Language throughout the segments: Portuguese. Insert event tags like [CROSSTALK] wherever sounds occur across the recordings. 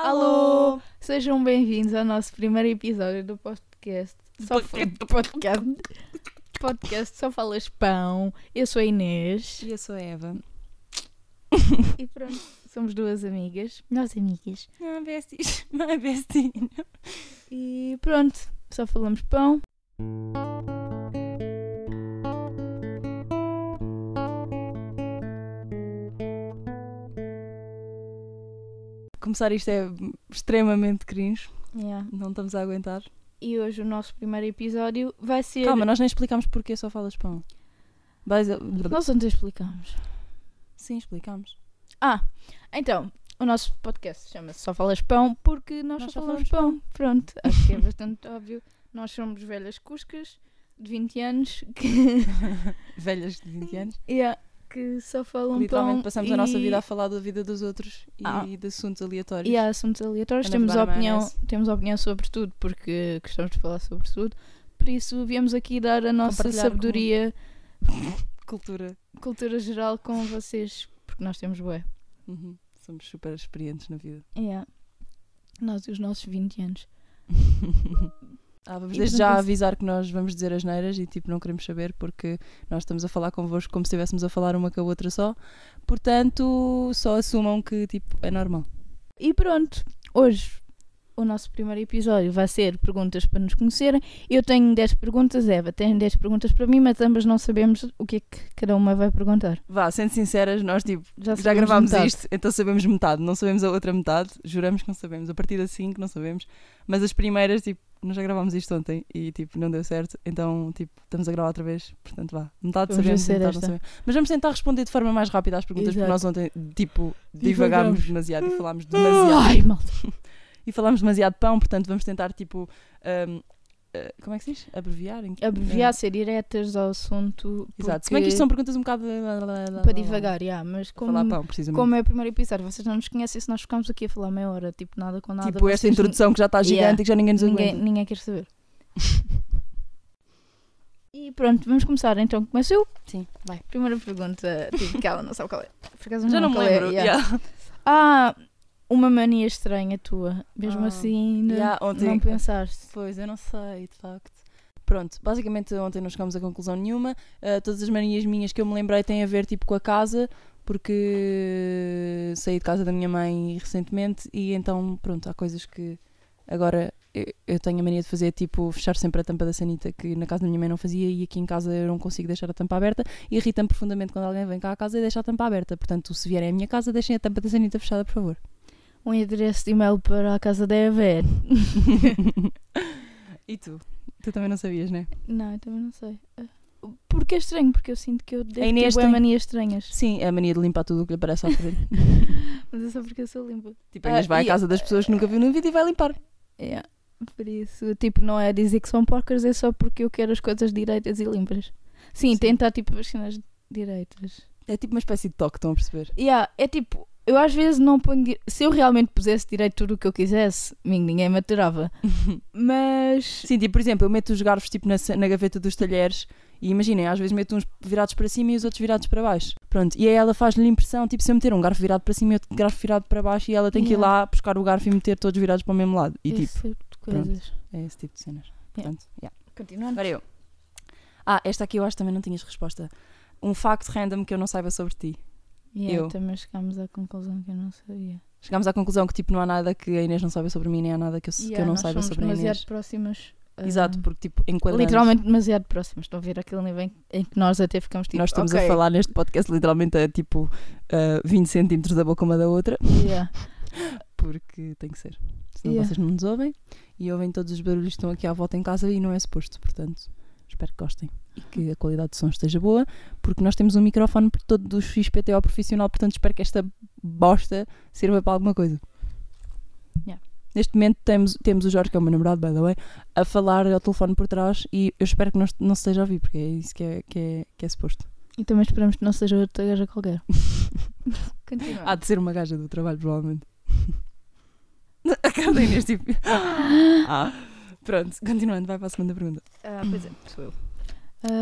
Alô! Sejam bem-vindos ao nosso primeiro episódio do podcast. Só fa- podcast. podcast Só Falas Pão. Eu sou a Inês. E eu sou a Eva. E pronto, somos duas amigas. Nós amigas. Ah, besties. My bestie. E pronto, só falamos pão. Começar isto é extremamente cringe. Yeah. Não estamos a aguentar. E hoje o nosso primeiro episódio vai ser. Calma, nós nem explicámos porque só falas pão. A- Nós ontem explicamos. Sim, explicámos. Ah, então, o nosso podcast chama-se Só Falas Pão porque nós, Nós só só falamos pão. Pronto, [LAUGHS] acho que é bastante óbvio. Nós somos velhas cuscas de 20 anos que, [LAUGHS] Velhas de 20 anos. yeah, que só falam Literalmente pão. passamos e, a nossa vida a falar da vida dos outros e Ah. de assuntos aleatórios. E há assuntos aleatórios. A Temos opinião, temos opinião sobre tudo porque gostamos de falar sobre tudo. Por isso, viemos aqui dar a nossa Compartilhar com- sabedoria, [LAUGHS] Cultura. cultura geral com vocês, porque nós temos bué. Uhum. Somos super experientes na vida. Yeah. Nós e os nossos 20 anos. [LAUGHS] Ah, vamos desde já avisar que nós vamos dizer as neiras e tipo não queremos saber porque nós estamos a falar convosco como se estivéssemos a falar uma com a outra só. Portanto, só assumam que tipo é normal. E pronto, hoje o nosso primeiro episódio vai ser perguntas para nos conhecerem. Eu tenho 10 perguntas, Eva tem 10 perguntas para mim, mas ambas não sabemos o que é que cada uma vai perguntar. Vá, sendo sinceras, nós tipo Já, já gravámos metade. isto, então sabemos metade, não sabemos a outra metade, juramos que não sabemos. A partir da 5 não sabemos, mas as primeiras, tipo, nós já gravámos isto ontem e tipo não deu certo, então tipo estamos a gravar outra vez, portanto vá, metade Vamos sabemos, metade não esta. sabemos. Mas vamos tentar responder de forma mais rápida às perguntas, porque Exato. nós ontem tipo divagámos demasiado e falámos demasiado. Ai, malta. [LAUGHS] e falámos demasiado de pão, portanto vamos tentar tipo hum, eh, como é que se diz? Abreviar? Abreviar, eh, ser diretas ao assunto. Exato. Se bem que isto são perguntas um bocado Para divagar, yeah, mas como, Falar pão, como é o primeiro episódio, vocês não nos conhecem se nós ficamos aqui a falar meia hora, tipo nada com nada. tipo esta introdução que já está gigante Yeah. e que já ninguém nos ninguém, aguenta. ninguém quer saber. [LAUGHS] e pronto, vamos começar então. Começo eu? Sim, vai. Primeira pergunta, tipo, que ela não sabe qual é. Por acaso Já não me qual é, lembro. yeah. yeah. Ah, uma mania estranha tua. Mesmo Ah, assim, ainda yeah, ontem- não pensaste. Pois, eu não sei, de facto. Pronto, basicamente ontem não chegamos a conclusão nenhuma. Uh, todas as manias minhas que eu me lembrei têm a ver tipo com a casa, porque saí de casa da minha mãe recentemente e então, pronto, há coisas que agora eu, eu tenho a mania de fazer, tipo fechar sempre a tampa da sanita, que na casa da minha mãe não fazia e aqui em casa eu não consigo deixar a tampa aberta e irrita-me profundamente quando alguém vem cá à casa e deixa a tampa aberta. Portanto, se vierem à minha casa, deixem a tampa da sanita fechada, por favor. Um endereço de e-mail para a casa da Eva é- [LAUGHS] e tu? Tu também não sabias, né? Não, eu também não sei. Ah, Porque é estranho, porque eu sinto que eu devo ter Inês bué tem- manias estranhas. Sim, é a mania de limpar tudo o que lhe parece à frente. [LAUGHS] Mas é só porque eu sou limpa. Tipo, a Inês Ah, vai à casa das pessoas que nunca viu na vida e vai limpar. Yeah. Por isso, tipo, não é dizer que são porcas, é só porque eu quero as coisas direitas e limpas. Sim, Sim. tentar, tipo, as cenas direitas. É tipo uma espécie de toque, estão a perceber? Yeah, é tipo, eu às vezes não ponho. Se eu realmente pusesse direito tudo o que eu quisesse, ninguém me aturava. [LAUGHS] Mas. Sim, tipo, por exemplo, eu meto os garfos tipo, na, na gaveta dos talheres e imaginem, às vezes meto uns virados para cima e os outros virados para baixo. Pronto, e aí ela faz-lhe impressão, tipo, se eu meter um garfo virado para cima e outro garfo virado para baixo e ela tem que ir Yeah. lá buscar o garfo e meter todos virados para o mesmo lado. E esse tipo, tipo de coisas. é esse tipo de cenas. Yeah. Portanto, yeah. Continuando. Agora eu. Ah, esta aqui eu acho que também não tinhas resposta. Um facto random que eu não saiba sobre ti. Yeah, eu. Também chegámos à conclusão que eu não sabia. Chegámos à conclusão que tipo não há nada que a Inês não saiba sobre mim, nem há nada que eu, que Yeah, eu não saiba sobre a demasiado Inês. próximas. ah, Exato, porque tipo. Literalmente demasiado próximas. Estão a ver aquele nível em, em que nós até ficamos tipo. Nós estamos ok, a falar neste podcast literalmente a tipo ah, 20 centímetros da boca uma da outra, yeah. [LAUGHS] porque tem que ser. Senão Yeah. vocês não nos ouvem e ouvem todos os barulhos que estão aqui à volta em casa e não é suposto. Portanto, espero que gostem e que a qualidade de som esteja boa, porque nós temos um microfone por todo do XPTO profissional, portanto espero que esta bosta sirva para alguma coisa. Yeah. Neste momento temos, temos o Jorge, que é o meu namorado, by the way, a falar ao telefone por trás e eu espero que não, não se esteja a ouvir, porque é isso que é, que é, que é suposto. E também esperamos que não seja outra gaja qualquer. [LAUGHS] Há de ser uma gaja do trabalho, provavelmente. A cara da Inês, tipo. Ah, pronto, continuando, vai para a segunda pergunta. Ah, pois é, sou eu.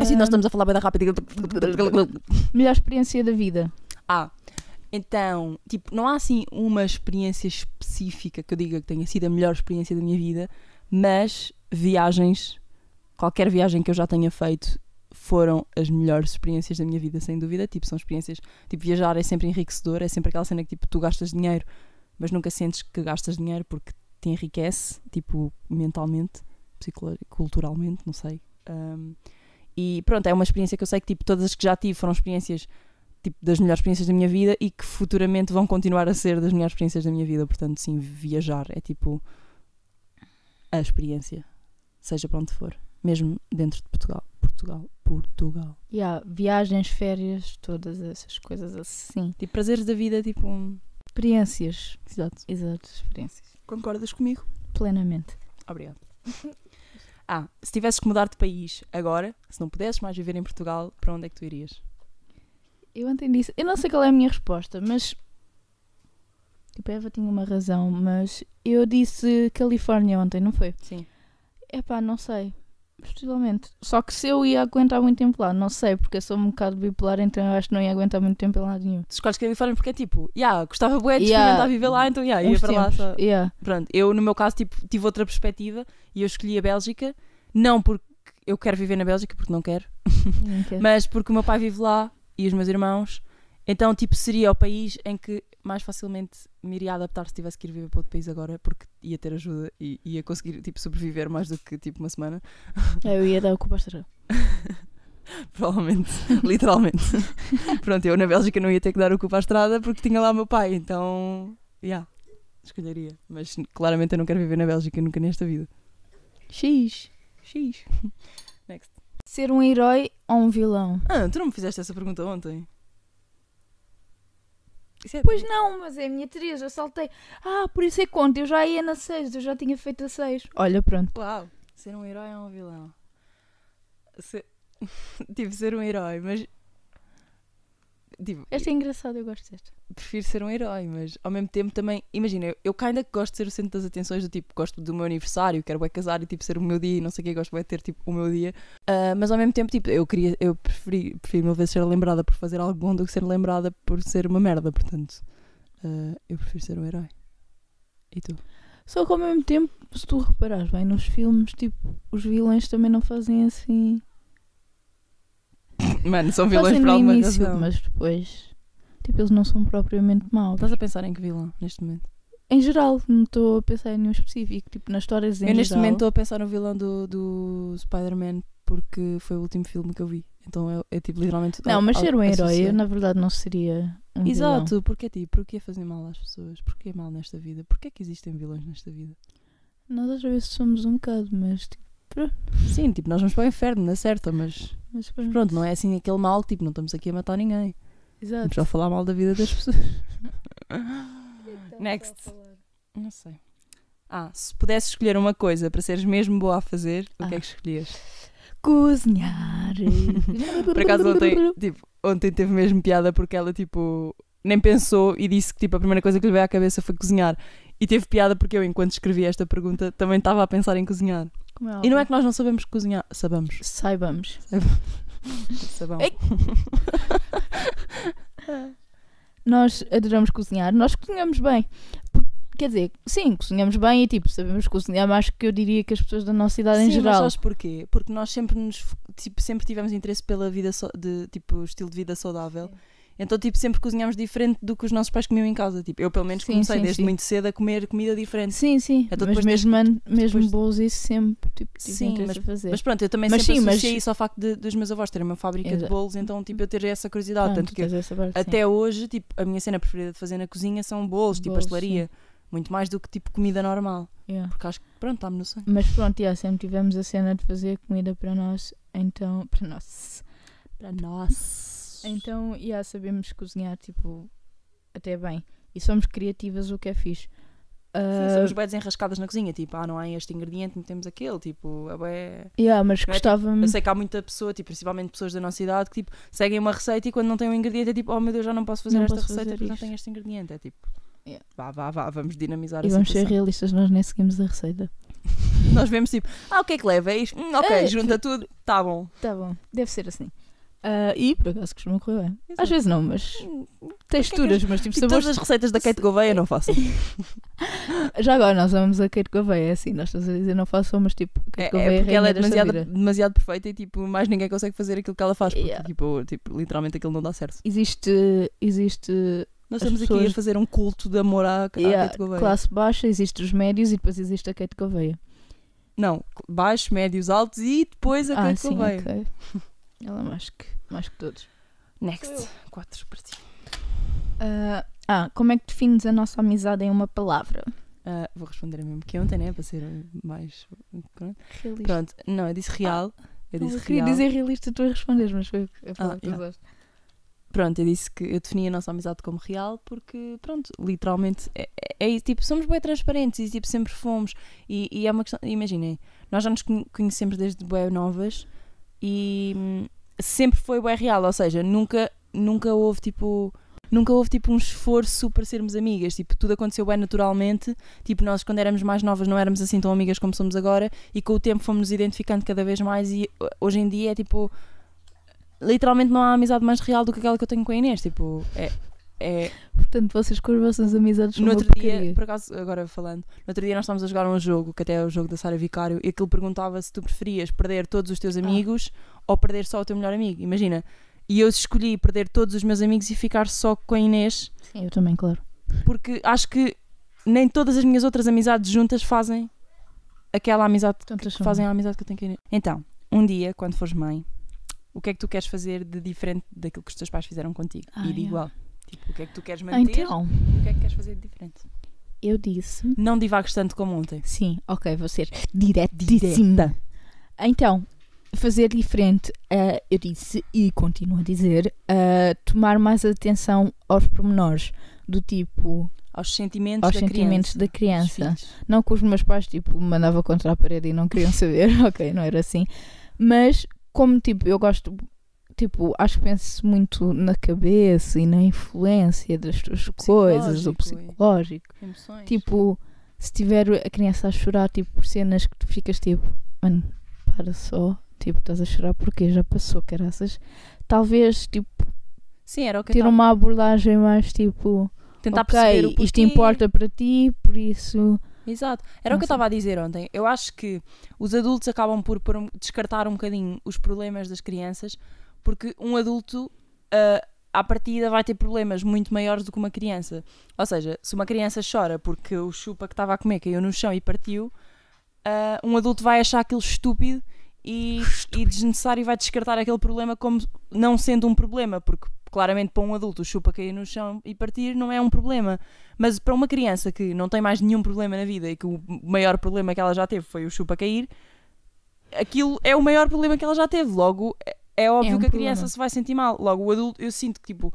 Assim, nós estamos a falar bem da rápida. Melhor experiência da vida. Ah, Então, tipo, não há assim uma experiência específica que eu diga que tenha sido a melhor experiência da minha vida, mas viagens, qualquer viagem que eu já tenha feito, foram as melhores experiências da minha vida, sem dúvida. Tipo, são experiências. Tipo, viajar é sempre enriquecedor, é sempre aquela cena que tipo, tu gastas dinheiro, mas nunca sentes que gastas dinheiro porque te enriquece, tipo, mentalmente, psicolo- culturalmente, não sei. Um, e pronto, é uma experiência que eu sei que tipo, todas as que já tive foram experiências tipo, das melhores experiências da minha vida e que futuramente vão continuar a ser das melhores experiências da minha vida. Portanto, sim, viajar é tipo a experiência, seja para onde for, mesmo dentro de Portugal. Portugal, Portugal. Yeah, viagens, férias, todas essas coisas assim. Tipo, prazeres da vida, tipo. um- Experiências. Exato. Exato, experiências. Concordas comigo? Plenamente. Obrigada. [LAUGHS] Ah, se tivesses que mudar de país agora, se não pudesses mais viver em Portugal, para onde é que tu irias? Eu ontem disse, eu não sei qual é a minha resposta, mas. Tipo, a Eva tinha uma razão, mas eu disse Califórnia ontem, não foi? Sim. Epá, não sei. Possivelmente. Só que se eu ia aguentar muito tempo lá, não sei, porque eu sou um bocado bipolar, então eu acho que não ia aguentar muito tempo em lado nenhum. Tu escolhes Califórnia porque é tipo, yeah, gostava bué de Yeah. experimentar viver lá, então yeah, ia para lá só. Yeah. Pronto, eu no meu caso tipo, tive outra perspectiva e eu escolhi a Bélgica, não porque eu quero viver na Bélgica, porque não quero, Não quero. [LAUGHS] mas porque o meu pai vive lá e os meus irmãos, então tipo seria o país em que mais facilmente me iria adaptar se tivesse que ir viver para outro país agora, porque ia ter ajuda e ia conseguir tipo sobreviver mais do que tipo uma semana. É, eu ia dar o culpa extra. [LAUGHS] Provavelmente, [LAUGHS] literalmente. [LAUGHS] Pronto, eu na Bélgica não ia ter que dar o culpa à estrada porque tinha lá o meu pai, então, yeah, escolheria. Mas claramente eu não quero viver na Bélgica nunca nesta vida. X. X. Next. Ser um herói ou um vilão? Ah, tu não me fizeste essa pergunta ontem? É Pois não, mas é a minha Teresa, eu saltei. Ah, por isso é que conta, eu já ia na 6, eu já tinha feito a 6. Olha, pronto. Uau, ser um herói ou um vilão? Ser... [LAUGHS] tipo, ser um herói, mas. Tipo, Esta é engraçada, eu gosto desta. prefiro ser um herói, mas ao mesmo tempo também, imagina, eu, eu ainda gosto de ser o centro das atenções do tipo, gosto do meu aniversário, quero é casar e tipo ser o meu dia e não sei o que, gosto de ter tipo o meu dia, Ah, mas ao mesmo tempo, tipo, eu queria, eu preferi, prefiro mil vezes ser lembrada por fazer algo bom do que ser lembrada por ser uma merda, portanto, ah, eu prefiro ser um herói. E tu? Só que ao mesmo tempo, se tu reparares bem nos filmes, tipo, os vilões também não fazem assim. Mano, são vilões por no alguma início, razão. mas depois. Tipo, eles não são propriamente maus. Estás a pensar em que vilão neste momento? Em geral, não estou a pensar em nenhum específico. Tipo, nas histórias em eu neste geral. momento estou a pensar no vilão do, do Spider-Man porque foi o último filme que eu vi. Então é, é tipo literalmente. Não, mas ao- ser um herói, eu na verdade não seria um vilão. Exato, porque tipo, porquê fazer mal às pessoas? Porquê mal nesta vida? Porquê que existem vilões nesta vida? Nós às vezes somos um bocado, mas tipo, Sim, tipo, nós vamos para o inferno, na certa, mas mas pronto, não é assim aquele mal, tipo, não estamos aqui a matar ninguém. Exato. Vamos só falar mal da vida das pessoas. [LAUGHS] Next. Não sei. Ah, se pudesses escolher uma coisa para seres mesmo boa a fazer, o que é Ah. que escolhias? Cozinhar. [LAUGHS] Por acaso ontem, tipo, ontem teve mesmo piada porque ela tipo nem pensou e disse que tipo a primeira coisa que lhe veio à cabeça foi cozinhar. E teve piada porque eu, enquanto escrevi esta pergunta, também estava a pensar em cozinhar. Como E não é que nós não sabemos cozinhar. Sabemos. Saibamos. [LAUGHS] Sabão. [LAUGHS] Nós adoramos cozinhar, nós cozinhamos bem. Quer dizer, sim, cozinhamos bem e tipo, sabemos cozinhar mais que eu diria que as pessoas da nossa idade em Sim, mas geral. sabes porquê? Porque nós sempre nos tipo, sempre tivemos interesse pela vida so- de tipo estilo de vida saudável. Então, tipo, sempre cozinhamos diferente do que os nossos pais comiam em casa. Tipo, eu pelo menos Sim, comecei sim, desde sim. muito cedo a comer comida diferente. Sim, sim. Então, mas mesmo, an- mesmo depois- bolos isso sempre tipo, Sim, a fazer. Mas pronto, eu também Mas sempre sim, mas- associei isso ao facto de, dos meus avós terem uma fábrica de Exato. bolos, então tipo, eu ter essa curiosidade. Tanto que essa parte, até hoje, tipo, a minha cena preferida de fazer na cozinha são bolos, tipo Bolos, pastelaria. Muito mais do que tipo comida normal. Yeah. Porque acho que, pronto, está-me no sangue. Mas pronto, yeah, sempre tivemos a cena de fazer comida para nós, então. Para nós. Para nós. Então, yeah, sabemos cozinhar, tipo, até bem. E somos criativas, o que é fixe. Sim, Ah, somos bem desenrascadas na cozinha. Tipo, ah, não há este ingrediente, metemos aquele. Tipo, é bué- yeah, mas Não é, gostava-me. Eu sei que há muita pessoa, tipo, principalmente pessoas da nossa idade, que tipo, seguem uma receita e quando não têm um ingrediente é tipo, oh meu Deus, já não posso fazer Não esta posso receita fazer porque não tenho este ingrediente. É tipo, Yeah. vá, vá, vá, vamos dinamizar E vamos ser situação. realistas, nós nem seguimos a receita. [LAUGHS] Nós vemos tipo, ah, o que é que leva? É isto? Hum, ok, É, junta tudo, tá bom. Tá bom, deve ser assim. Ah, e por acaso costuma correr bem. Às Exato. vezes não, mas Hum, texturas, mas tipo Tipo, todas sabores. as receitas da Kate Gouveia não façam. [LAUGHS] Já agora nós amamos a Kate Gouveia, é assim, nós estamos a dizer não façam, mas tipo, É, Kate é Gouveia porque ela é demasiado, demasiado perfeita e tipo, mais ninguém consegue fazer aquilo que ela faz. Porque Yeah. tipo, tipo, literalmente aquilo não dá certo. Existe, existe Nós estamos aqui pessoas- a fazer um culto de amor à, à yeah, Kate Gouveia. classe baixa, existe os médios e depois existe a Kate Gouveia. Não, baixos, médios, altos e depois a ah, Kate sim, Gouveia. ok. [LAUGHS] Ela é mais que, mais que todos. Next. Quatro para ti. Ah, ah, como é que defines a nossa amizade em uma palavra? Ah, vou responder a mesmo que ontem, né? Para ser mais. Pronto. Realista. Pronto. Não, eu disse real. Eu Não, disse eu queria real. dizer realista, tu a respondes, mas foi a palavra que yeah. usaste. Pronto, eu disse que eu defini a nossa amizade como real porque, pronto, literalmente é, é, é isso, tipo, somos bem transparentes e tipo, sempre fomos. E, e é uma questão, imaginem, nós já nos conhe- conhecemos desde bem novas e hum, sempre foi bem real, ou seja, nunca, nunca houve tipo. Nunca houve tipo um esforço para sermos amigas, tipo, tudo aconteceu bem naturalmente. Tipo, nós quando éramos mais novas não éramos assim tão amigas como somos agora, e com o tempo fomos nos identificando cada vez mais. E hoje em dia é tipo, literalmente não há amizade mais real do que aquela que eu tenho com a Inês. Tipo, é. É Portanto, vocês com as vossas amizades no outro dia, porcaria. por acaso, agora falando, no outro dia nós estávamos a jogar um jogo, que até é o jogo da Sara Vicário, e aquilo perguntava se tu preferias perder todos os teus Ah. amigos ou perder só o teu melhor amigo. Imagina. E eu escolhi perder todos os meus amigos e ficar só com a Inês, Sim, eu também, claro. porque acho que nem todas as minhas outras amizades juntas fazem aquela amizade Tantas que são. fazem a amizade que eu tenho com a Inês. Então, um dia, quando fores mãe, o que é que tu queres fazer de diferente daquilo que os teus pais fizeram contigo? Ah, e de yeah. igual. Tipo, o que é que tu queres Ah, manter então, o que é que queres fazer de diferente? eu disse. Não divagues tanto como ontem. Sim, ok, vou ser diretíssima. Direta. Então, fazer diferente, eh, eu disse e continuo a dizer, eh, tomar mais atenção aos pormenores, do tipo, Aos sentimentos aos da sentimentos criança. da criança. Não que os meus pais, tipo, me mandava contra a parede e não queriam saber, [LAUGHS] ok, não era assim. Mas, como, tipo, eu gosto, tipo, acho que penso muito na cabeça e na influência das tuas coisas, o psicológico. Emoções. Tipo, se tiver a criança a chorar, tipo, por cenas que tu ficas tipo, mano, para só, tipo, estás a chorar porque já passou, caraças. Talvez, tipo, Sim, era o que ter tava- uma abordagem mais tipo, tentar ok, perceber o isto importa para ti, por isso. Exato. Era o que eu estava a dizer ontem. Eu acho que os adultos acabam por, um- descartar um bocadinho os problemas das crianças, porque um adulto, ah, à partida, vai ter problemas muito maiores do que uma criança. Ou seja, se uma criança chora porque o chupa que estava a comer caiu no chão e partiu, ah, um adulto vai achar aquilo estúpido e, e desnecessário e vai descartar aquele problema como não sendo um problema, porque claramente para um adulto o chupa cair no chão e partir não é um problema. Mas para uma criança que não tem mais nenhum problema na vida e que o maior problema que ela já teve foi o chupa cair, aquilo é o maior problema que ela já teve. Logo, é, é óbvio um que a criança problema. se vai sentir mal. Logo, o adulto, eu sinto que tipo,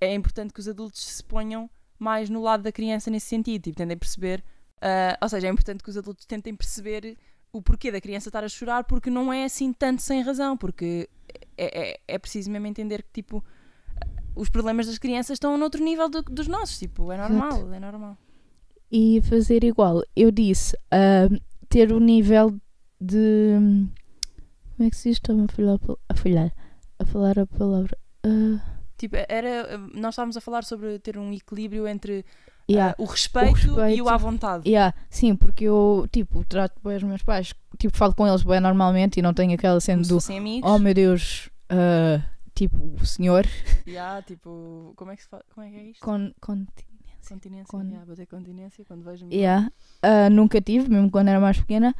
é importante que os adultos se ponham mais no lado da criança nesse sentido, tipo, tentem perceber. ah, ou seja, é importante que os adultos tentem perceber o porquê da criança estar a chorar, porque não é assim tanto sem razão, porque é, é, é preciso mesmo entender que tipo os problemas das crianças estão noutro nível do- dos nossos, tipo, é normal, é normal. E fazer igual. Eu disse, ah, ter o nível de. Como é que se diz? Estou-me a falhar, a pal- a falhar. A falar a palavra. Ah, Tipo, era, nós estávamos a falar sobre ter um equilíbrio entre yeah. ah, o, respeito e respeito. o à vontade. Yeah, sim, porque eu, tipo, trato bem os meus pais, tipo, falo com eles bem normalmente e não tenho aquela cena do, oh meu Deus, ah, tipo, o senhor, [LAUGHS] Yeah, tipo, como é que se faz? Como é que é isto? con, continência. Continência. con- Yeah, bater continência quando vejo Yeah. Ah, nunca tive, mesmo quando era mais pequena,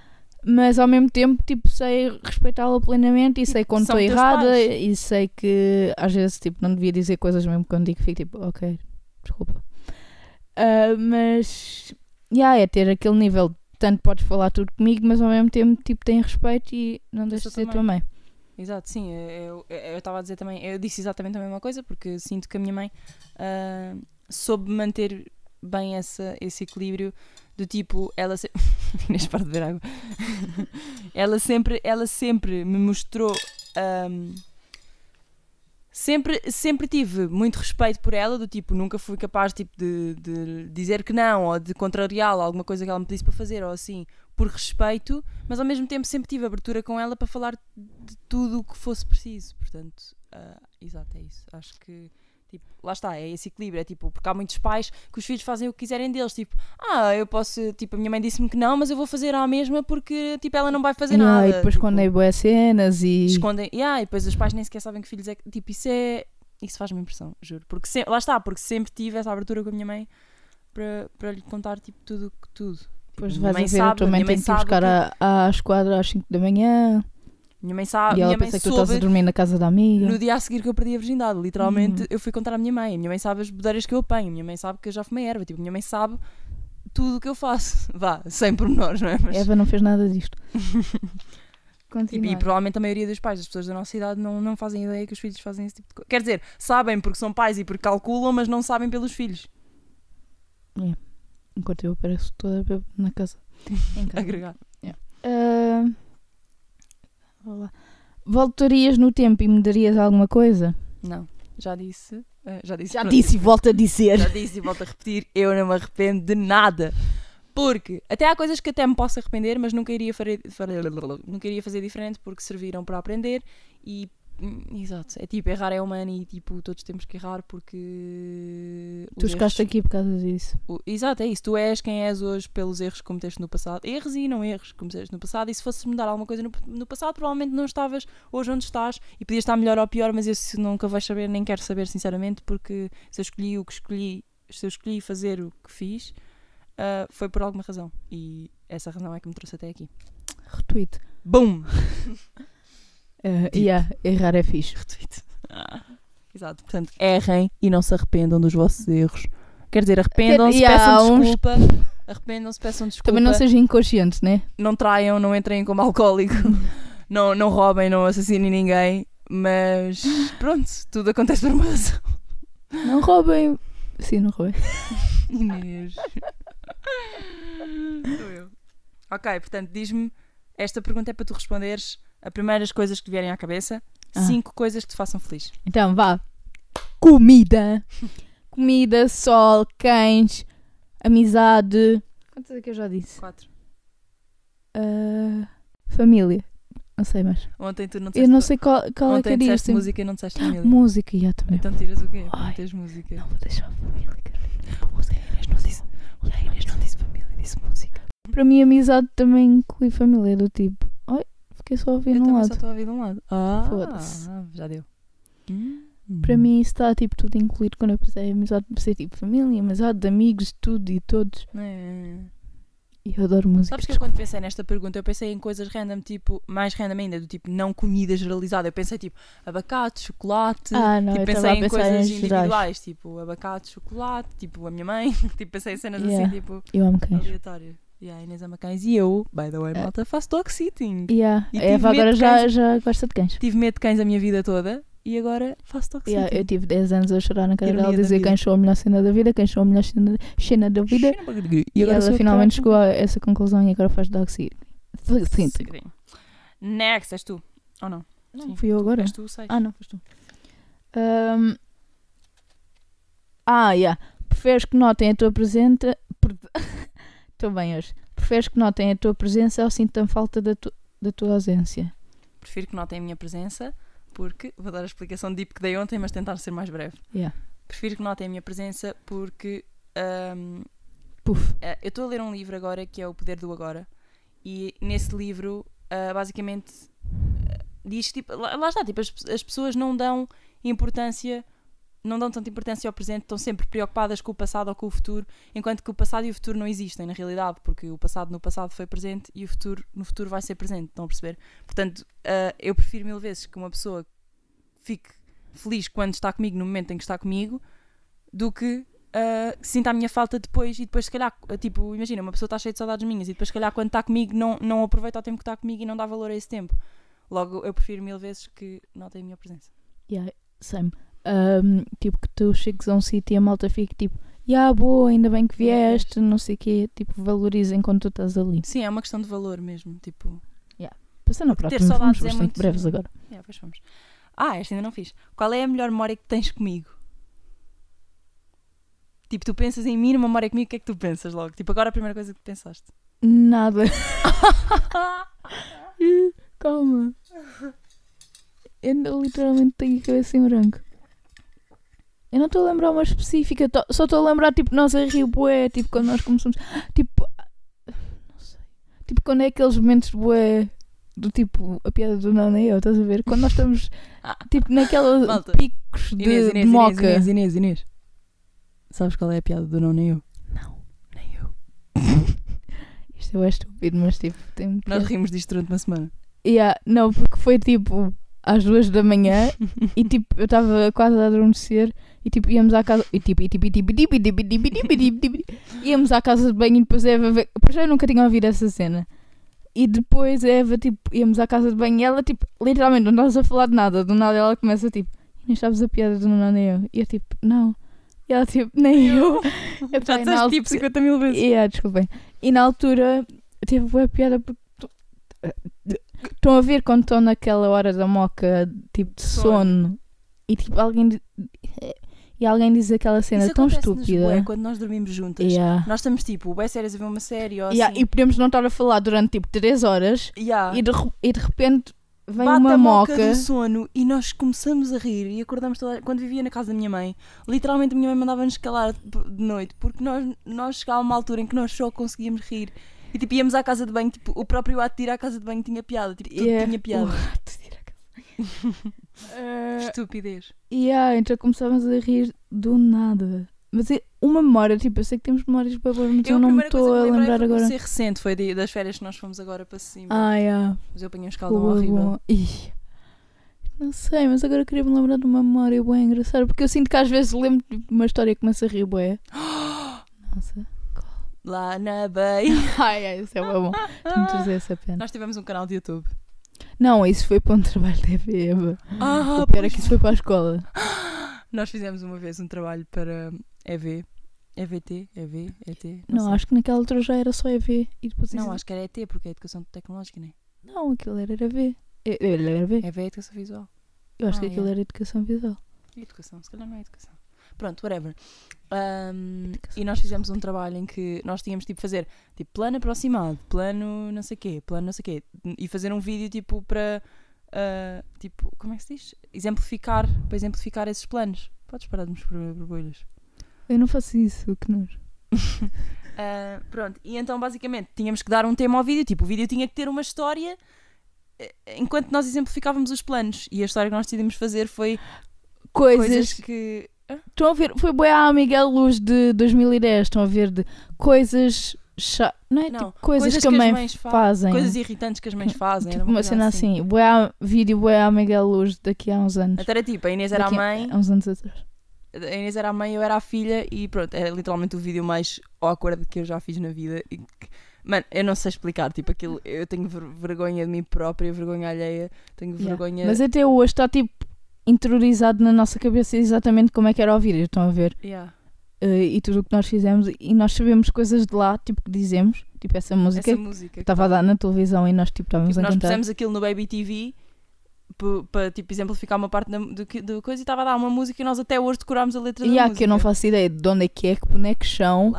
mas ao mesmo tempo, tipo, sei respeitá-la plenamente e sei quando estou errada pais. e sei que às vezes, tipo, não devia dizer coisas mesmo quando digo, fico tipo, ok, desculpa. Ah, mas, yeah, é ter aquele nível, tanto podes falar tudo comigo, mas ao mesmo tempo, tipo, tem respeito e não deixes de ser tua mãe. Exato, sim, eu estava a dizer também, eu disse exatamente a mesma coisa, porque sinto que a minha mãe ah, soube manter bem essa, esse equilíbrio do tipo, ela sempre. [LAUGHS] Inês, para beber água. [LAUGHS] ela sempre, ela sempre me mostrou. ahm, sempre, sempre tive muito respeito por ela, do tipo, nunca fui capaz tipo, de, de dizer que não, ou de contrariá-la, alguma coisa que ela me pedisse para fazer, ou assim, por respeito, mas ao mesmo tempo sempre tive abertura com ela para falar de tudo o que fosse preciso. Portanto, Ah, exato, é isso. Acho que, tipo, lá está, é esse equilíbrio. É tipo, porque há muitos pais que os filhos fazem o que quiserem deles. Tipo, ah, eu posso, tipo, a minha mãe disse-me que não, mas eu vou fazer a mesma porque, tipo, ela não vai fazer Yeah, nada. e depois tipo, escondem boas cenas e. escondem. Yeah, e depois os pais nem sequer sabem que filhos é que. Tipo, isso é. Isso faz-me impressão, juro. Porque se- lá está, porque sempre tive essa abertura com a minha mãe para, para lhe contar, tipo, tudo. tudo. Tipo, Depois minha vais a ver, a tua mãe tem que sabe buscar à- às 5 da manhã Minha mãe sabe. e ela minha mãe pensa que tu estás a dormir na casa da amiga. no dia a seguir que eu perdi a virgindade. Literalmente, Uhum. eu fui contar à minha mãe. A minha mãe sabe as bodeiras que eu apanho. A minha mãe sabe que eu já fumei erva. Tipo, a minha mãe sabe tudo o que eu faço. [LAUGHS] Vá, sem pormenores, não é? Mas, Eva não fez nada disto. [LAUGHS] tipo, e Continua. provavelmente a maioria dos pais, das pessoas da nossa idade, não, não fazem ideia que os filhos fazem esse tipo de coisa. Quer dizer, sabem porque são pais e porque calculam, mas não sabem pelos filhos. Enquanto eu apareço toda bêbada na casa. [LAUGHS] Em casa. Agregar. Ah, vá lá. Voltarias no tempo e me darias alguma coisa? Não, já disse. eh, já disse. Já pronto. disse e volto a dizer. Já disse e volto a repetir, eu não me arrependo de nada. Porque até há coisas que até me posso arrepender, mas nunca iria, fare- nunca iria fazer diferente porque serviram para aprender e. hum, Exato, é tipo, errar é humano e tipo, todos temos que errar porque. Tu chegaste erros- aqui por causa disso. o- Exato, é isso. Tu és quem és hoje pelos erros que cometeste no passado. Erros e não erros que cometeste no passado. E se fosses mudar alguma coisa no, no passado, provavelmente não estavas hoje onde estás e podias estar melhor ou pior, mas isso nunca vais saber, nem quero saber, sinceramente, porque se eu escolhi o que escolhi, se eu escolhi fazer o que fiz, ah, foi por alguma razão. E essa razão é que me trouxe até aqui. Retweet. Boom! [LAUGHS] Uh, yeah, errar é fixe. [LAUGHS] Retweet. Ah. Exato, portanto, errem e não se arrependam dos vossos erros. Quer dizer, arrependam-se, Yeah, peçam uns- desculpa. [LAUGHS] Arrependam-se, peçam desculpa. Também não seja inconsciente, né? não traiam, não entrem como alcoólico, [LAUGHS] não, não roubem, não assassinem ninguém, mas pronto, tudo acontece por uma razão. Não roubem. Sim, não roubem. Inês. Sou eu. Ok, portanto, diz-me, esta pergunta é para tu responderes as primeiras coisas que vierem à cabeça, Ah. cinco coisas que te façam feliz. Então vá. Comida. [LAUGHS] Comida, sol, cães, amizade. Quantas é que eu já disse? Quatro. Ah, família. Não sei mais. Ontem tu não Eu disseste, não sei qual, qual é que ontem eu disseste disse. música e não disseste família. Música, já também. Então tiras o quê? Ai. meteres música. Não vou deixar a família, Carolina. O Zé Inês não disse, o Zé Inês não disse família, disse música. Para mim, amizade também inclui família, do tipo. Ai, fiquei só a ouvir Eu num também lado. só estou a ouvir de um lado. Ah, Foda-se. já deu. Para mim, isso está tipo tudo incluído quando eu pensei amizade. Pensei tipo família, amizade, de amigos, tudo e todos. É. E eu adoro música. Sabes que eu quando pensei nesta pergunta, eu pensei em coisas random, tipo, mais random ainda, do tipo, não comida generalizada. Eu pensei tipo, abacate, chocolate. Ah, não, tipo, eu pensei em coisas em individuais, tipo, abacate, chocolate, tipo, a minha mãe. [LAUGHS] tipo, pensei em cenas Yeah. assim, tipo, Eu amo. E a Inês ama cães. E eu, by the way, Ah. malta, faço dog sitting. Yeah. E A tive Eva agora já, cães. já gosta de cães. Tive medo de cães a minha vida toda e agora faço dog Yeah, sitting. eu tive 10 anos a chorar na cara Ironia dela, da dizer cães são a melhor cena da vida, cães são a melhor cena, cena da vida. E, agora sou ela finalmente chegou a essa conclusão e agora faz dog sitting. Sim. Next, és tu. Ou não? Não, Sim. fui eu agora. És tu, sei. Ah, não, foste tu. Ahm, Ah, yeah. Preferes que notem a tua presença. Estou bem hoje. Preferes que notem a tua presença ou sintam falta da, tu... da tua ausência? Prefiro que notem a minha presença, porque vou dar a explicação deep que dei ontem, mas tentar ser mais breve. Yeah. Prefiro que notem a minha presença porque ahm, Puf. eh, eu estou a ler um livro agora que é O Poder do Agora, e nesse livro, ah, basicamente, ah, diz tipo, lá, lá está, tipo, as, as pessoas não dão importância. Não dão tanta importância ao presente, estão sempre preocupadas com o passado ou com o futuro, enquanto que o passado e o futuro não existem na realidade, porque o passado no passado foi presente e o futuro no futuro vai ser presente, estão a perceber? Portanto, ah, eu prefiro mil vezes que uma pessoa fique feliz quando está comigo no momento em que está comigo do que que sinta a minha falta depois e depois se calhar, ah, tipo, imagina, uma pessoa está cheia de saudades minhas e depois se calhar quando está comigo não, não aproveita o tempo que está comigo e não dá valor a esse tempo. Logo, eu prefiro mil vezes que notem a minha presença. Yeah, same. Ahm, tipo que tu chegues a um sítio e a malta fique tipo, yeah, boa, ainda bem que vieste, não sei o quê. Tipo, valorizem quando tu estás ali. Sim, é uma questão de valor mesmo, tipo... Passando a Ter próxima, é bastante muito- breves agora. É, pois vamos. Ah, esta ainda não fiz. Qual é a melhor memória que tens comigo? Tipo, tu pensas em mim, numa memória comigo, o que é que tu pensas logo? Tipo, agora a primeira coisa que pensaste. Nada. [LAUGHS] Calma. Eu literalmente tenho a cabeça em branco. Eu não estou a lembrar uma específica, tô- só estou a lembrar, tipo, nós a rir bué, tipo, quando nós começamos, tipo, não sei, tipo, quando é aqueles momentos bué, do tipo, a piada do não nem eu, estás a ver? Quando nós estamos, [LAUGHS] tipo, naqueles Malta. picos de, Inês, de Inês, moca. Inês, Inês, Inês, Inês. Sabes qual é a piada do não nem eu? Não. Nem eu. [LAUGHS] Isto é estúpido, mas tipo, tem Nós rimos disto durante uma semana. Yeah, não, porque foi tipo às duas da manhã e tipo eu estava quase a adormecer e tipo íamos à casa e tipo e tipo e tipo e tipo e tipo e tipo e tipo e tipo, e tipo, íamos à casa de banho e depois a Eva veio- por já eu nunca tinha ouvido essa cena e depois a Eva tipo íamos à casa de banho e ela tipo literalmente não estávamos a falar de nada do nada ela começa tipo nem sabes a piada do não nem eu e eu tipo não e ela tipo nem eu Epá, Já e disseste tipo 50 mil vezes. Yeah, desculpem. E na altura teve boa piada porque estão a ver quando estão naquela hora da moca, tipo de Sono. sono, e tipo alguém e alguém diz aquela cena Isso tão acontece-nos estúpida. bué quando nós dormimos juntas. Yeah. Nós estamos tipo, bué sérias a ver uma série ou Yeah, assim. E podemos não estar a falar durante tipo 3 horas Yeah. e, de, re- e de repente vem Bate uma a moca, moca. do sono e nós começamos a rir e acordamos toda... quando vivia na casa da minha mãe literalmente a minha mãe mandava-nos calar de de noite porque nós, nós chegava a uma altura em que nós só conseguíamos rir e tipo íamos à casa de banho tipo, o próprio ato de ir à casa de banho tinha piada tipo, tudo Yeah. tinha piada O rato de ir à casa. [LAUGHS] Eh, estupidez Yeah, então começávamos a rir do nada. Mas é uma memória, tipo, eu sei que temos memórias para pôr, mas eu, a não me estou a lembrar foi agora. ser recente foi de- das férias que nós fomos agora para cima Ah, yeah. mas eu apanhei um escaldão Boa, horrível. Ih, Não sei, mas agora queria me lembrar de uma memória boa engraçada, porque eu sinto que às vezes lembro de uma história que começa a rir bué. [GASPS] Nossa. Lá na Bay [LAUGHS] Ai, ai, isso é bom. Tenho trazer essa pena. nós tivemos um canal de YouTube Não, isso foi para um trabalho da EVA. ah, é pois que isso foi para a escola. Nós fizemos uma vez um trabalho para EV. EVT? EV? ET? Não, sei. acho que naquela altura já era só EV. E depois Não, isso- acho que era ET, porque é Educação Tecnológica, não é? Não, aquilo era EV. Ele era EV. EV é Educação Visual. Eu acho Ah, que aquilo yeah. era educação visual. Educação, se calhar não é Educação. Pronto, whatever. Educação e nós fizemos um trabalho em que nós tínhamos tipo fazer tipo plano aproximado, plano não sei quê, plano não sei quê, e fazer um vídeo tipo para ah, tipo, como é que se diz? Exemplificar, para exemplificar esses planos. Podes parar de me escrever borbulhas. Eu não faço isso, que nojo. [LAUGHS] Ah, pronto, e então basicamente tínhamos que dar um tema ao vídeo, tipo, o vídeo tinha que ter uma história eh, enquanto nós exemplificávamos os planos. E a história que nós decidimos fazer foi Coisas, coisas que. Estão a ver? Foi boa a Miguel Luz de 2010. Estão a ver de coisas. cha- Não é? Não, tipo, coisas, que a as mãe mães fa- fazem. Coisas irritantes que as mães fazem. era tipo uma cena assim. Boa vídeo boa a Miguel Luz daqui a uns anos. Até era tipo, a Inês era a Daqui mãe, Há uns anos atrás. a Inês era a mãe, eu era a filha e pronto, era literalmente o vídeo mais awkward que eu já fiz na vida. E que- Mano, eu não sei explicar, tipo, aquilo, eu tenho ver- vergonha de mim própria, vergonha alheia, tenho Yeah. vergonha. Mas até hoje está tipo interiorizado na nossa cabeça exatamente como é que era o vídeo. Estão a ver? Yeah. Eh, e tudo o que nós fizemos. E nós sabemos coisas de lá, tipo, que dizemos. Tipo, essa música Essa que música. estava a dar na televisão e nós, tipo, estávamos Tipo, a nós cantar. pusemos aquilo no Baby TV para tipo, exemplificar uma parte da, do, que- do coisa e estava a dar uma música e nós até hoje decorámos a letra E da há música. que eu não faço ideia de onde é que é, que bonecos são.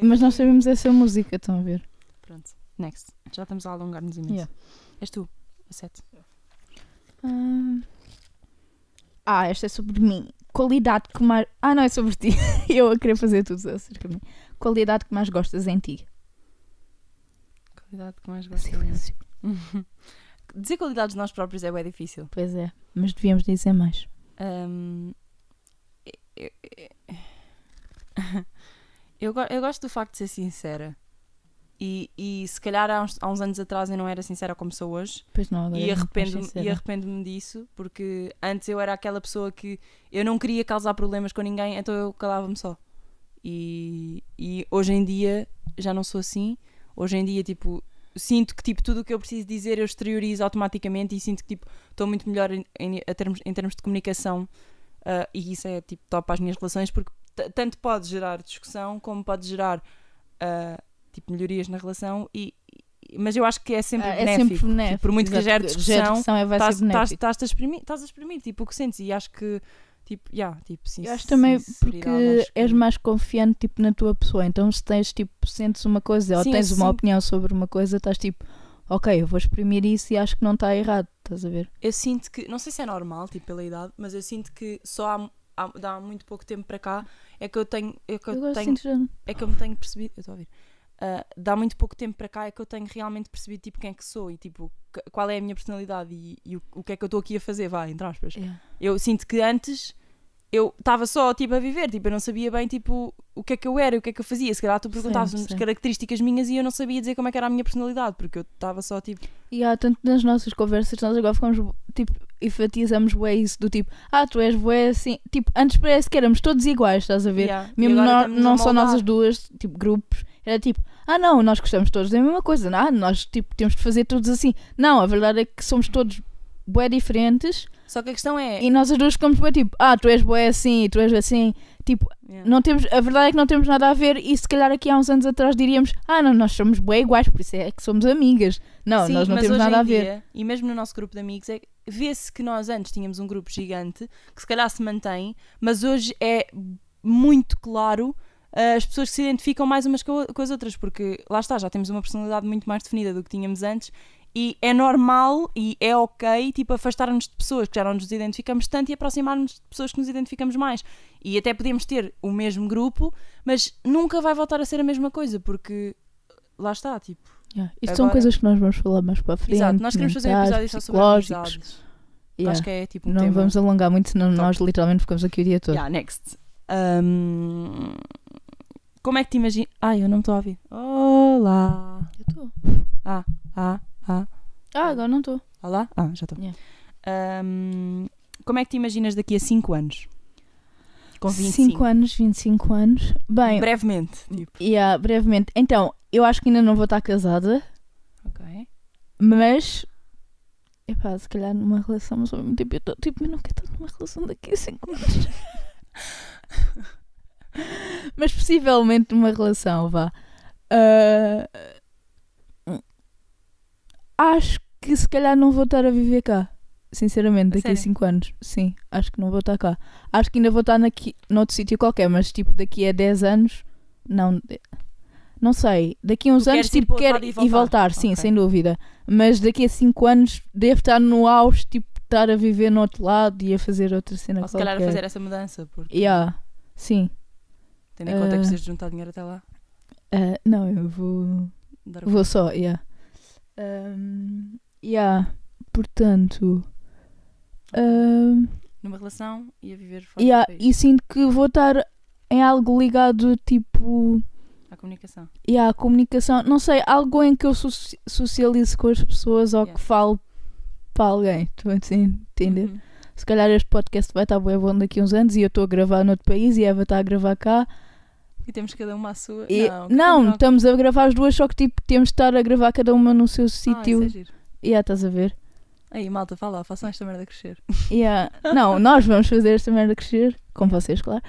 Mas nós sabemos essa música, estão a ver? Pronto, next. Já estamos a alongar-nos imenso. Yeah. És tu, a sete. Ah, Ah, esta é sobre mim. Qualidade que mais. Ah, não, é sobre ti. [LAUGHS] eu a querer fazer tudo acerca de mim. Qualidade que mais gostas em ti. Qualidade que mais gosto. Silêncio. [LAUGHS] Dizer qualidades de nós próprios é bem difícil. Pois é, mas devíamos dizer mais. Ahm, [LAUGHS] eu, eu- eu eu gosto do facto de ser sincera. E, e se calhar há uns, há uns anos atrás eu não era sincera como sou hoje. Pois não, E é arrependo-me arrependo-me disso, porque antes eu era aquela pessoa que eu não queria causar problemas com ninguém, então eu calava-me só. E, e hoje em dia já não sou assim. Hoje em dia, tipo, sinto que tipo, tudo o que eu preciso dizer eu exteriorizo automaticamente e sinto que tipo, estou muito melhor em, em, termos, em termos de comunicação. ah, e isso é tipo top para as minhas relações, porque tanto pode gerar discussão como pode gerar ah, tipo, melhorias na relação. E, mas eu acho que é sempre Ah, é benéfico. sempre benéfico. Tipo, por muito que exato, gere discussão, é, Estás- estás a exprimir, estás a exprimir tipo, o que sentes e acho que tipo, yeah, tipo, sim, Eu acho também porque acho que- és mais confiante tipo, na tua pessoa. Então se tens tipo, sentes uma coisa ou Sim, tens uma opinião sobre uma coisa, estás tipo, ok, eu vou exprimir isso e acho que não está errado, estás a ver? Eu sinto que, não sei se é normal, tipo, pela idade, mas eu sinto que só há, há, dá muito pouco tempo para cá é que eu tenho, é que eu Eu tenho, é que eu me tenho percebido, eu estou a ouvir, Ah, dá muito pouco tempo para cá é que eu tenho realmente percebido, tipo, quem é que sou e, tipo, qual é a minha personalidade e, e o, o que é que eu estou aqui a fazer, vá, entre aspas. Yeah. Eu sinto que antes eu estava só tipo a viver, tipo, eu não sabia bem tipo o que é que eu era, o que é que eu fazia. Se calhar tu perguntavas-me sim. características minhas e eu não sabia dizer como é que era a minha personalidade, porque eu estava só tipo, E há tanto nas nossas conversas, nós agora ficamos, tipo, enfatizamos bué isso do tipo, ah, tu és bué assim. Tipo, antes parece que éramos todos iguais, estás a ver? yeah. Mesmo a não só nós as duas, tipo, grupos, era tipo, ah não, nós gostamos todos da mesma coisa, não, nós tipo, temos de fazer todos assim. Não, a verdade é que somos todos bué diferentes Só que a questão é, e nós as duas ficamos bué tipo, ah, tu és bué assim, tu és assim. Tipo, Yeah. não temos, a verdade é que não temos nada a ver e se calhar aqui há uns anos atrás diríamos, ah não, nós somos bué iguais, por isso é que somos amigas. Não, Sim, nós não temos nada a ver. dia, e mesmo no nosso grupo de amigos, é, vê-se que nós antes tínhamos um grupo gigante, que se calhar se mantém, mas hoje é muito claro ah, as pessoas que se identificam mais umas com, com as outras, porque lá está, já temos uma personalidade muito mais definida do que tínhamos antes. E é normal e é ok, tipo, afastar-nos de pessoas que já não nos identificamos tanto e aproximar-nos de pessoas que nos identificamos mais. E até podemos ter o mesmo grupo, mas nunca vai voltar a ser a mesma coisa, porque lá está, tipo, Yeah. Isto são Agora- coisas que nós vamos falar mais para a frente. Exato, nós queremos fazer um episódio só sobre amizades. Yeah. Acho que é tipo um não tema. vamos alongar muito, senão Top. nós literalmente ficamos aqui o dia todo. Yeah, next. Um, Como é que te imaginas. Ai, eu não me estou a ouvir. Olá. Eu estou. Ah, ah, ah. Ah, agora não estou. Olá? Ah, já estou. Yeah. Um, como é que te imaginas daqui a 5 anos? Com 25. 5 anos, 25 anos. Bem, Brevemente. Tipo. yeah, brevemente. Então, eu acho que ainda não vou estar casada, Ok. mas. Epá, se calhar numa relação, mas ao mesmo tempo eu estou tipo, eu não quero estar numa relação daqui a 5 anos. [LAUGHS] [LAUGHS] mas possivelmente numa relação, vá. Ah, acho que se calhar não vou estar a viver cá. Sinceramente, daqui a sério? 5 anos. Sim, acho que não vou estar cá. Acho que ainda vou estar naqui, noutro sítio qualquer, mas tipo daqui a 10 anos, não. Não sei, daqui a uns Tu anos tipo quero e e voltar, voltar? sim, Ok. sem dúvida. Mas daqui a 5 anos devo estar no auge, tipo, estar a viver no outro lado e a fazer outra cena Ou se calhar a qualquer. fazer essa mudança. Porque, Yeah, sim. Tendo em conta que Ah. precisas de juntar dinheiro até lá. Ah, não, eu vou. Dar Vou só, yeah. Um, yeah, portanto. um, Numa relação e a viver fora yeah, do país. e sinto que vou estar em algo ligado tipo. À comunicação. Yeah, a comunicação, não sei, algo em que eu soci- socialize com as pessoas ou Yeah. que falo para alguém. Estou assim, entender? Uhum. Se calhar este podcast vai estar bem bom daqui a uns anos e eu estou a gravar noutro país e a Eva está a gravar cá. E temos cada uma a sua. E- não, não, estamos a gravar as duas, só que tipo temos de estar a gravar cada uma no seu Ah, sítio. isso é giro. E yeah, estás a ver? Aí, malta, fala lá, façam esta merda crescer. Yeah. Não, nós vamos fazer esta merda crescer, com vocês, claro.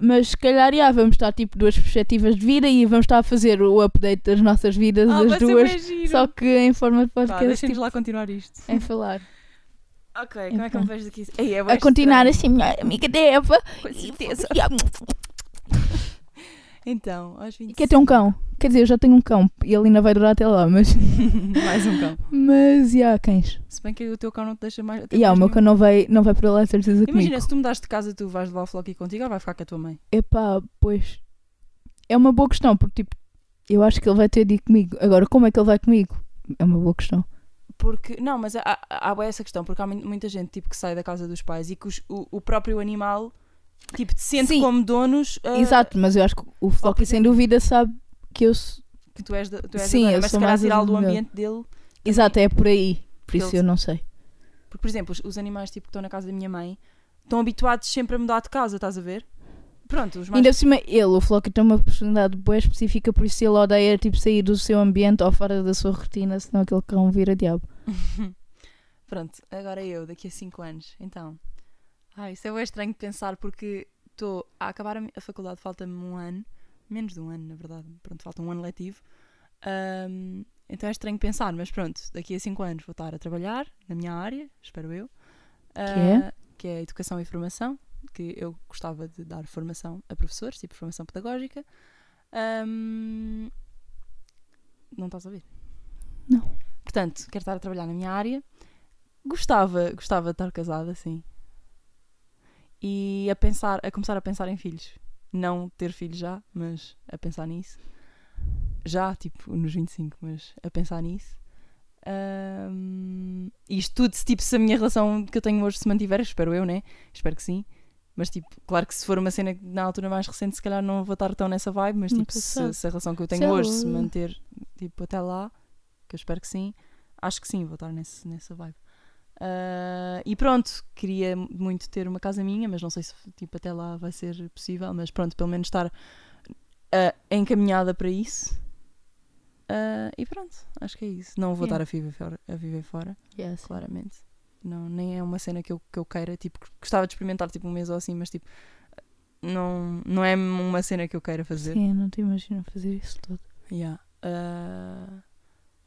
Mas se calhar yeah, vamos estar tipo duas perspectivas de vida e vamos estar a fazer o update das nossas vidas, Ah, as duas, só que em forma de Vá, podcast, deixem-nos tipo, lá continuar isto. em falar. Ok, como é que eu me Então. vejo daqui? Ei, é A continuar estranho. assim, minha amiga da Eva. Com E certeza. Então, aos 25. Quer ter um cão? Quer dizer, eu já tenho um cão e ele ainda vai durar até lá, mas. [LAUGHS] Mais um cão. Mas, e há cães. Se bem que o teu cão não te deixa mais. E há, o meu nenhum. cão não vai, não vai para lá, certeza comigo. Imagina, se tu mudaste de casa, tu vais levar o Flocky contigo ou vai ficar com a tua mãe? Epá, pois. É uma boa questão, porque tipo, eu acho que ele vai ter de ir comigo. Agora, como é que ele vai comigo? É uma boa questão. Porque, não, mas há, há, há essa questão, porque há mu- muita gente tipo, que sai da casa dos pais e que os- o, o próprio animal tipo, te sente Sim. como donos ah, Exato, mas eu acho que o Floppy, sem dúvida, sabe que eu. sou- que tu és, da- tu és Sim, dona, eu mas se sou calhar mais tirá-lo do ambiente dele. Exato, é por aí. Por isso Ele- eu não sei. Porque, por exemplo, os, os animais tipo, que estão na casa da minha mãe estão habituados sempre a mudar de casa, estás a ver? Pronto, os mais Ainda por cima, ele, o Floppy, tem uma personalidade boa específica, por isso ele odeia tipo, sair do seu ambiente ou fora da sua rotina, senão aquele cão vira diabo. [LAUGHS] Pronto, agora eu, daqui a 5 anos. Então, ai, isso é bem estranho de pensar porque estou a acabar a, faculdade, falta-me um ano, menos de um ano, na verdade. Pronto, falta um ano letivo. Ahm, então é estranho pensar, mas pronto, daqui a 5 anos vou estar a trabalhar na minha área, espero eu. é? Ah, que é Educação e Formação, que eu gostava de dar formação a professores, tipo formação pedagógica. Ahm, não estás a ouvir? Não. Portanto, quero estar a trabalhar na minha área. Gostava, gostava de estar casada, sim. E a pensar, a começar a pensar em filhos. Não ter filhos já, mas a pensar nisso. Já, tipo, nos 25, mas a pensar nisso. Ahm, isto tudo, se, tipo, se a minha relação que eu tenho hoje se mantiver, espero eu, né? Espero que sim. Mas, tipo, claro que se for uma cena que na altura mais recente, se calhar não vou estar tão nessa vibe, mas, tipo, se se, a relação que eu tenho hoje ela- se manter, tipo, até lá, que eu espero que sim, acho que sim, vou estar nesse, nessa vibe. Ah, e pronto, queria muito ter uma casa minha, mas não sei se, tipo, até lá vai ser possível, mas pronto, pelo menos estar ah, encaminhada para isso. Ah, e pronto, acho que é isso. Não vou Yeah. estar a viver fora, a viver fora Yes. claramente. Não, nem é uma cena que eu, que eu queira, tipo, gostava de experimentar tipo um mês ou assim, mas tipo, não, não é uma cena que eu queira fazer. Sim, eu não te imagino fazer isso tudo. Yeah. Ah,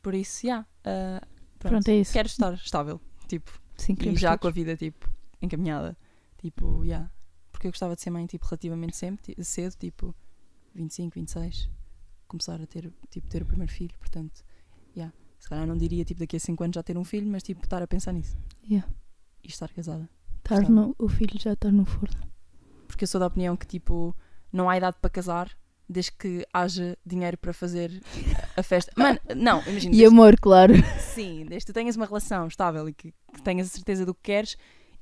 por isso, yeah. ah, pronto. Pronto, é isso. Quero estar estável, tipo, Sim, e já todos. com a vida, tipo, encaminhada. Tipo, yeah. Porque eu gostava de ser mãe, tipo, relativamente sempre, cedo, tipo, 25, 26. Começar a ter, tipo, ter o primeiro filho, portanto, yeah. Se calhar não diria, tipo, daqui a 5 anos já ter um filho, mas, tipo, estar a pensar nisso. Yeah. E estar casada. Estar no, o filho já está no forno. Porque eu sou da opinião que, tipo, não há idade para casar desde que haja dinheiro para fazer a festa. Mano, não, imagina. E amor, claro. Sim, desde que tu tenhas uma relação estável e que, que tenhas a certeza do que queres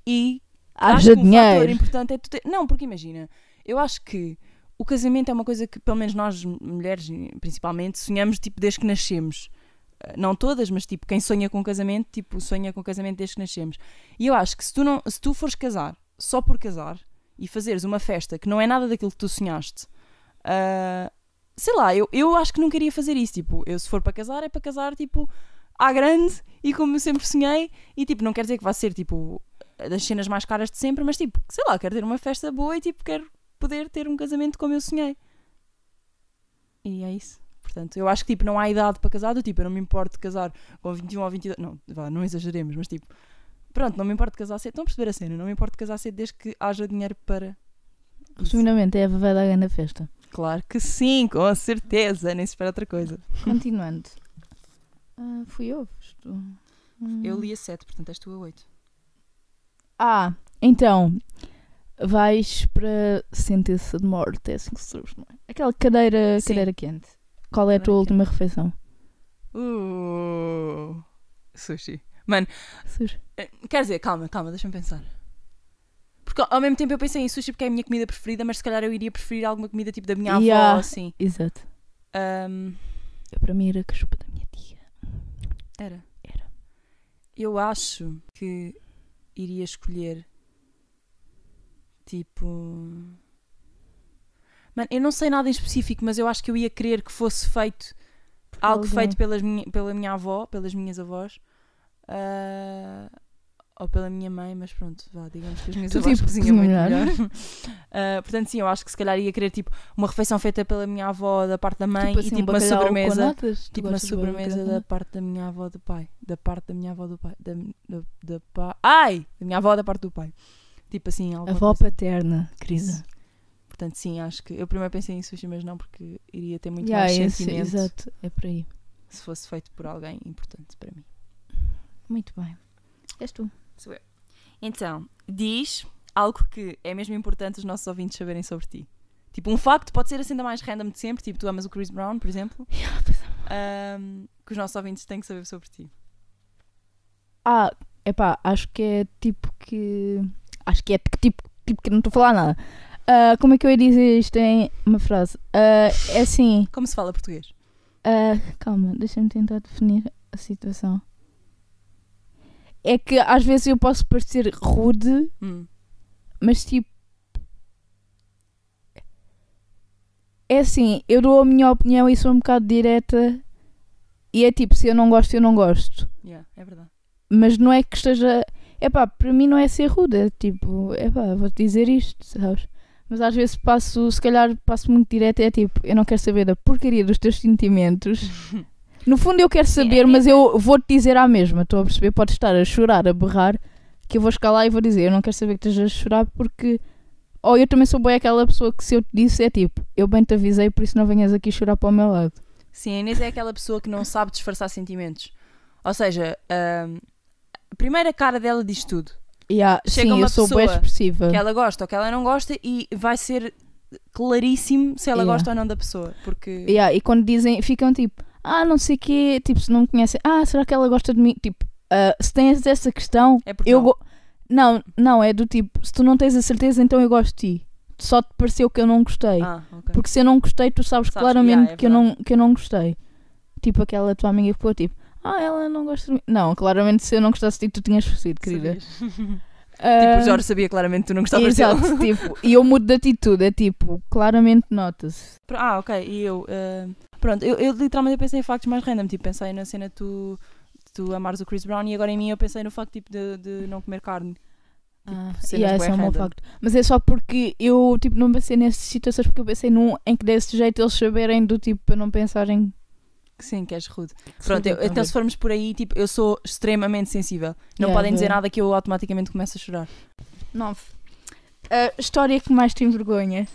e Haja que um fator dinheiro. importante é tu ter... Não, porque imagina, eu acho que o casamento é uma coisa que, pelo menos nós, mulheres principalmente, sonhamos tipo desde que nascemos. Eh, Não todas, mas tipo, quem sonha com casamento, tipo, sonha com casamento desde que nascemos. E eu acho que se tu, não, se tu fores casar só por casar e fazeres uma festa que não é nada daquilo que tu sonhaste, ah, sei lá, eu, eu acho que não queria fazer isso. Tipo, eu se for para casar, é para casar tipo à grande e como eu sempre sonhei. E tipo, não quer dizer que vá ser tipo das cenas mais caras de sempre, mas tipo, sei lá, quero ter uma festa boa e tipo, quero poder ter um casamento como eu sonhei. E é isso. Portanto, eu acho que tipo, não há idade para casar, do tipo, eu não me importo de casar com 21 ou 22. Não, vá, não exageremos, mas tipo, pronto, não me importo de casar cedo. Estão a perceber a cena? Não me importo de casar cedo desde que haja dinheiro para. Resumidamente, a Eva vai dar grande festa. Claro que sim, com certeza, nem se espera outra coisa. Continuando. Ah, fui eu? Estou... Hum. Eu li a 7, portanto és tu a 8. Ah, então. Vais para sentença de morte, é assim que não é? Aquela cadeira, Sim. cadeira quente. Qual é a tua Cadeira última refeição? Uh, sushi. Mano, Sur. eh, quer dizer, calma, calma, deixa-me pensar. Porque ao mesmo tempo eu pensei em sushi porque é a minha comida preferida, mas se calhar eu iria preferir alguma comida tipo da minha avó, Yeah. assim. Exato. Eu, para mim era cachupa da minha tia. era. Era. Eu acho que iria escolher tipo. Mano, eu não sei nada em específico, mas eu acho que eu ia querer que fosse feito algo alguém. feito pelas minha, pela minha avó, pelas minhas avós. ah, ou pela minha mãe, mas pronto, vá, digamos que as minhas Tu, avós tipo, cozinham muito melhor. [LAUGHS] Ah, portanto, sim, eu acho que se calhar ia querer tipo uma refeição feita pela minha avó da parte da mãe tipo e assim, tipo um uma sobremesa. Tipo uma sobremesa com da natas? parte da minha avó do pai. Da parte da minha avó do pai. Da, da, da pa- Ai! Da minha avó da parte do pai. Tipo assim, alguma Avó coisa. paterna, querida. Portanto, sim, acho que. Eu primeiro pensei em sushi, mas não, porque iria ter muito Yeah, mais esse- sentimento exato, é por aí. se fosse feito por alguém importante para mim. Muito bem. És tu. Sou eu. Então, diz algo que é mesmo importante os nossos ouvintes saberem sobre ti. Tipo, um facto pode ser assim da mais random de sempre, tipo, tu amas o Chris Brown, por exemplo, [LAUGHS] ahm, que os nossos ouvintes têm que saber sobre ti. Ah, epá, acho que é tipo que. Acho que é tipo, tipo que não estou a falar nada. Ah, como é que eu ia dizer isto em uma frase? Ah, é assim. Como se fala português? ah, calma, deixa-me tentar definir a situação. É que às vezes eu posso parecer rude, Hum. mas tipo. É assim, eu dou a minha opinião e sou um bocado direta. E é tipo, se eu não gosto, eu não gosto. Yeah, é verdade. Mas não é que esteja. Epá, para mim não é ser rude, é tipo, epá, vou-te dizer isto, sabes? Mas às vezes passo, se calhar passo muito direto, é tipo, eu não quero saber da porcaria dos teus sentimentos. [LAUGHS] No fundo eu quero saber, é- mas eu vou-te dizer à mesma, estou a perceber? Podes estar a chorar, a berrar, que eu vou escalar e vou dizer, eu não quero saber que estejas a chorar porque. Ou eu também sou bem aquela pessoa que se eu te disse é tipo, eu bem te avisei, por isso não venhas aqui chorar para o meu lado. Sim, a Inês é aquela pessoa que não sabe disfarçar sentimentos. Ou seja, a primeira cara dela diz tudo. Yeah, Chega sim, uma eu sou bem pessoa expressiva. Que ela gosta ou que ela não gosta e vai ser claríssimo se ela Yeah. gosta ou não da pessoa. Porque. Yeah, e quando dizem, ficam tipo, ah, não sei o quê, tipo, se não me conhecem, ah, será que ela gosta de mim? Tipo, ah, se tens essa questão, É eu não. não, não, é do tipo, se tu não tens a certeza, então eu gosto de ti. Só te pareceu que eu não gostei. Ah, ok. Porque se eu não gostei, tu sabes, Sabes, claramente yeah, é que, eu não, que eu não gostei. Tipo aquela tua amiga que ficou tipo, ah, ela não gosta de mim. Não, claramente se eu não gostasse de ti, tu tinhas percebido, querida. Ah, [LAUGHS] Tipo, o Jorge sabia claramente que tu não gostavas Exato, dele. tipo, e eu mudo de atitude, é tipo, claramente nota-se. Ah, ok. E eu. ah, pronto, eu, eu literalmente pensei em factos mais random. Tipo, pensei na cena de tu, de tu amares o Chris Brown e agora em mim eu pensei no facto tipo, de, de não comer carne. Ah, cenas yeah, bué esse é um bom facto. Mas é só porque eu tipo, não pensei nessas situações porque eu pensei num em que desse jeito eles saberem do tipo para não pensarem Que Sim, que és rude. Pronto, eu- tipo, então se formos por aí, tipo, eu sou extremamente sensível. Não Yeah, podem dizer yeah. nada que eu automaticamente começo a chorar. Nove. A história que mais te envergonha.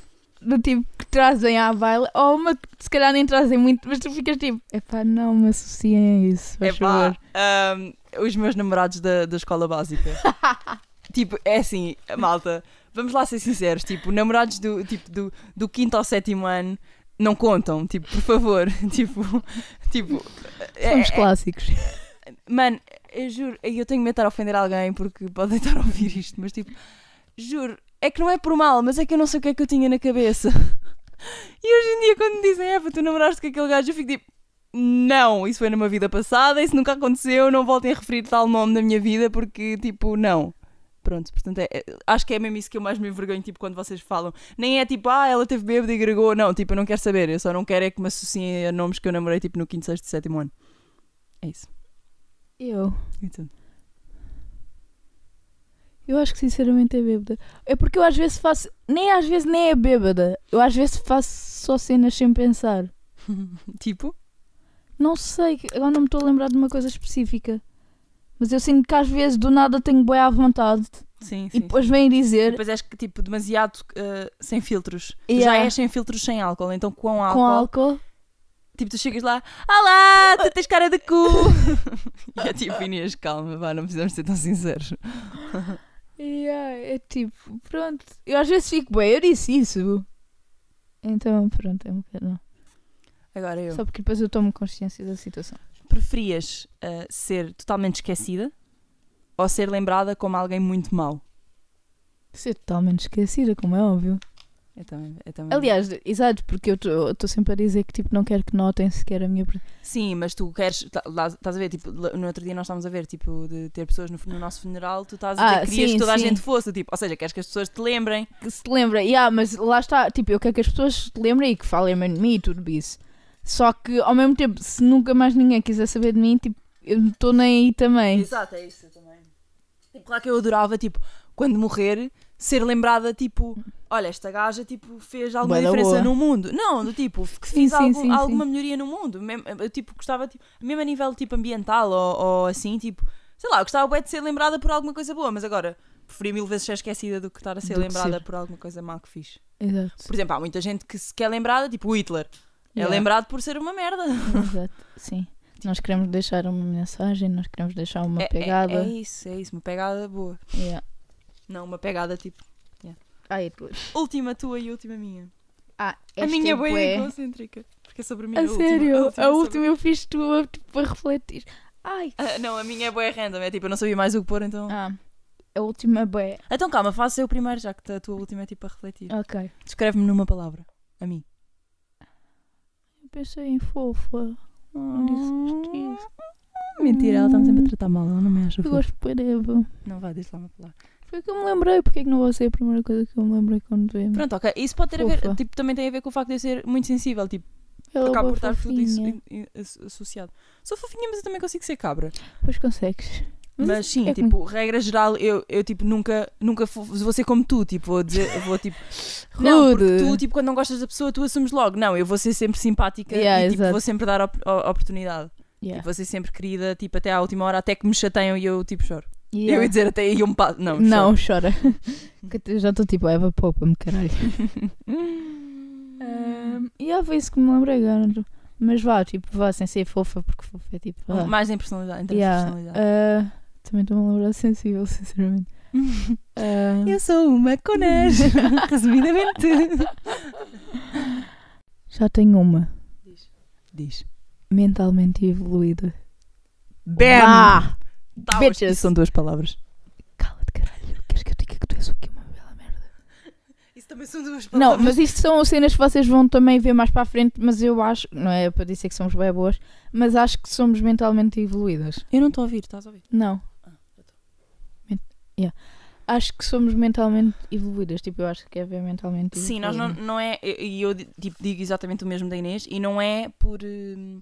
Do tipo que trazem à baila, ou uma que se calhar nem trazem muito, mas tu ficas tipo, epá, não me associem a isso, faz Epá, favor. ahm, os meus namorados da, da escola básica. [LAUGHS] tipo, é assim, malta, vamos lá ser sinceros, tipo, namorados do, tipo, do, do quinto ao sétimo ano não contam, tipo, por favor, [LAUGHS] tipo, tipo, é- Somos é- clássicos. mano, eu juro, eu tenho medo de estar a ofender alguém porque podem estar a ouvir isto, mas tipo, juro, é que não é por mal, mas é que eu não sei o que é que eu tinha na cabeça. E hoje em dia, quando me dizem, é, tu namoraste com aquele gajo, eu fico tipo, não, isso foi numa vida passada, isso nunca aconteceu, não voltem a referir tal nome na minha vida porque, tipo, não. Pronto, portanto, é- é- acho que é mesmo isso que eu mais me envergonho, tipo, quando vocês falam. Nem é tipo, ah, ela teve bêbado e agregou. Não, tipo, eu não quero saber. Eu só não quero é que me associem a nomes que eu namorei, tipo, no quinto, sexto e sétimo ano. É isso. Eu. E tu? Eu acho que sinceramente é bêbada. É porque eu às vezes faço. Nem às vezes nem é bêbada. Eu às vezes faço só cenas sem pensar. [LAUGHS] Tipo? Não sei, agora não me estou a lembrar de uma coisa específica. Mas eu sinto que às vezes do nada tenho boé à vontade Sim, sim. e depois vêm dizer Depois és que, tipo, demasiado uh, sem filtros. Tu Yeah. já és sem filtros sem álcool, então com álcool, com álcool. tipo, tu chegas lá, Olá, tu tens cara de cu. [LAUGHS] [LAUGHS] e é tipo, Inês, calma, vá, não precisamos ser tão sinceros. Yeah, é tipo, pronto. Eu às vezes fico bem, eu disse isso. Então, pronto, é um bocado. Agora eu. Só porque depois eu tomo consciência da situação. Preferias uh, ser totalmente esquecida ou ser lembrada como alguém muito mau? Ser totalmente esquecida, como é óbvio. Eu também, eu também. Aliás, exato, porque eu estou sempre a dizer que tipo, não quero que notem sequer a minha. Sim, mas tu queres. tá- lá- Estás a ver, tipo, no outro dia nós estávamos a ver, tipo, de ter pessoas no, no nosso funeral, tu estás a dizer Ah, que querias sim, que toda a sim. gente fosse, tipo, ou seja, queres que as pessoas te lembrem. Que se lembra, yeah, mas lá está, tipo, eu quero que as pessoas se lembrem e que falem de mim e tudo isso. Só que ao mesmo tempo, se nunca mais ninguém quiser saber de mim, tipo, eu não estou nem aí também. Exato, é isso também. Tipo, claro que eu adorava, tipo, quando morrer, ser lembrada, tipo, olha, esta gaja, tipo, fez alguma Bué da diferença boa. no mundo. Não, do tipo, que Sim, fiz sim, algum- sim, alguma melhoria no mundo. Mem- Eu, tipo, gostava, tipo, mesmo a nível, tipo, ambiental ou, ou assim, tipo, sei lá, eu gostava bué de ser lembrada por alguma coisa boa, mas agora, preferia mil vezes ser esquecida do que estar a ser Do lembrada ser. por alguma coisa má que fiz. Exato. Por exemplo, há muita gente que se quer lembrada, tipo o Hitler. É Yeah. lembrado por ser uma merda. Exato, sim. Nós queremos deixar uma mensagem, nós queremos deixar uma É, é- pegada. é isso, é isso, uma pegada boa. Yeah. Não, uma pegada tipo, Ai, duas. última tua e última minha. Ah, A minha é é bem bué. egocêntrica. Porque é sobre mim. A última- sério? A sobre última mim. eu fiz tu a, tipo, a refletir. Ai. Ah, não, a minha é boa random. É tipo, eu não sabia mais o que pôr, então. Ah, a última bué. Então calma, faça eu primeiro, já que a tua última é tipo a refletir. Ok. Descreve-me numa palavra. A mim. Eu pensei em fofa. Não disseste isso. Mentira, ela está-me sempre a tratar mal. Ela não me acha Eu gosto de. Não vai, diz lá uma palavra. Foi o que eu me lembrei. Porque é que não vou ser a primeira coisa que eu me lembrei quando vemos? Pronto, ok. Isso pode ter a ver, Fofa. tipo, também tem a ver com o facto de eu ser muito sensível. Tipo, Ela acabo é por estar tudo isso in- in- associado. Sou fofinha, mas eu também consigo ser cabra. Pois consegues. Mas, sim, é tipo, regra geral, eu, eu tipo, nunca, nunca vou, ser como tu, tipo, vou dizer, vou tipo, [LAUGHS] não, porque tu, tipo, quando não gostas da pessoa, tu assumes logo, não, eu vou ser sempre simpática Yeah, e, tipo, vou sempre dar op- oportunidade. Yeah. E vou ser sempre querida, tipo, até à última hora, até que me chateiam e eu, tipo, choro. Eu Yeah. ia dizer até aí eu me passo, não, Não, chora. [LAUGHS] Eu já estou tipo, Eva, poupa-me, caralho. [LAUGHS] Um, e yeah, foi isso que me lembrei agora. Mas vá, tipo, vá sem ser fofa, porque fofa é tipo. vá. Mais em personalidade, em Yeah, de personalidade. ah, também estou-me a lembrar sensível, sinceramente. [LAUGHS] Ah, Eu sou uma conés, resumidamente. já tenho uma Diz. mentalmente evoluída. Bam! Tá, bitches. Isso são duas palavras. Cala-te, caralho. Queres que eu diga que tu és o quê? Uma bela merda. Isso também são duas Não, mas isto são cenas que vocês vão também ver mais para a frente, mas eu acho, não é para dizer que somos bem boas, mas acho que somos mentalmente evoluídas. Eu não estou a ouvir, estás a ouvir? Não. Ah, estou. Yeah. Acho que somos mentalmente evoluídas. Tipo, eu acho que é ver mentalmente Sim, nós não, não é. E eu, tipo, digo exatamente o mesmo da Inês, e não é por. hum,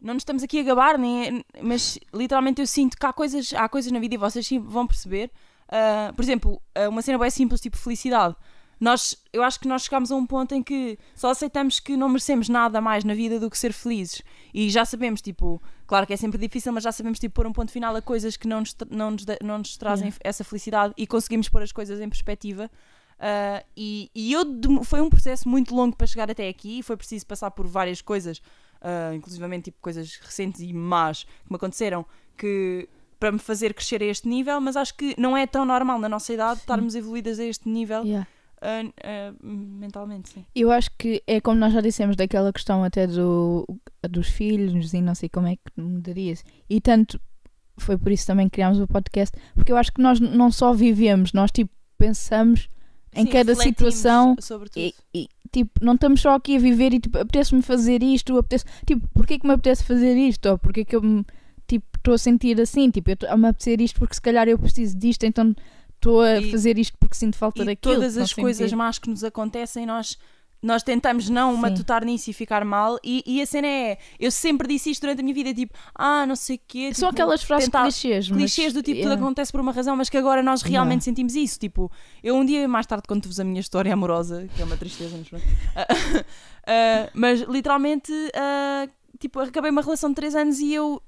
Não nos estamos aqui a gabar, nem é- mas literalmente eu sinto que há coisas, há coisas na vida e vocês vão perceber. Ah, por exemplo, ah, uma cena bem simples, tipo felicidade. Nós, eu acho que nós chegámos a um ponto em que só aceitamos que não merecemos nada mais na vida do que ser felizes. E já sabemos, tipo, claro que é sempre difícil, mas já sabemos, tipo, pôr um ponto final a coisas que não nos, não nos, não nos trazem Yeah. essa felicidade e conseguimos pôr as coisas em perspectiva. Uh, e, e eu foi um processo muito longo para chegar até aqui e foi preciso passar por várias coisas, uh, inclusivamente tipo, coisas recentes e más que me aconteceram que para me fazer crescer a este nível, mas acho que não é tão normal na nossa idade estarmos evoluídas a este nível Yeah. uh, uh, mentalmente, sim. Eu acho que é como nós já dissemos daquela questão até do, dos filhos e não sei como é que mudarias. E tanto foi por isso também que criámos o podcast, porque eu acho que nós não só vivemos, nós tipo pensamos em Sim, cada situação sobre tudo. e, e, tipo, não estamos só aqui a viver e tipo, apetece-me fazer isto, apetece, tipo, porquê que me apetece fazer isto? Ou porquê que eu me tipo, estou a sentir assim? Tipo, eu estou a me apetecer isto porque se calhar eu preciso disto, então estou a E- fazer isto porque sinto falta e daquilo. todas as coisas senti. más que nos acontecem, nós, nós tentamos não Sim. matutar nisso e ficar mal. E, e a cena é: eu sempre disse isto durante a minha vida, tipo, ah, não sei o quê. São tipo, aquelas frases tentar- clichês, mas- clichês do tipo tudo yeah. acontece por uma razão, mas que agora nós realmente Yeah. sentimos isso. Tipo, eu um dia mais tarde conto-vos a minha história amorosa, que é uma tristeza, mas pronto. [LAUGHS] Ah, ah, mas literalmente, ah, tipo, acabei uma relação de 3 anos e eu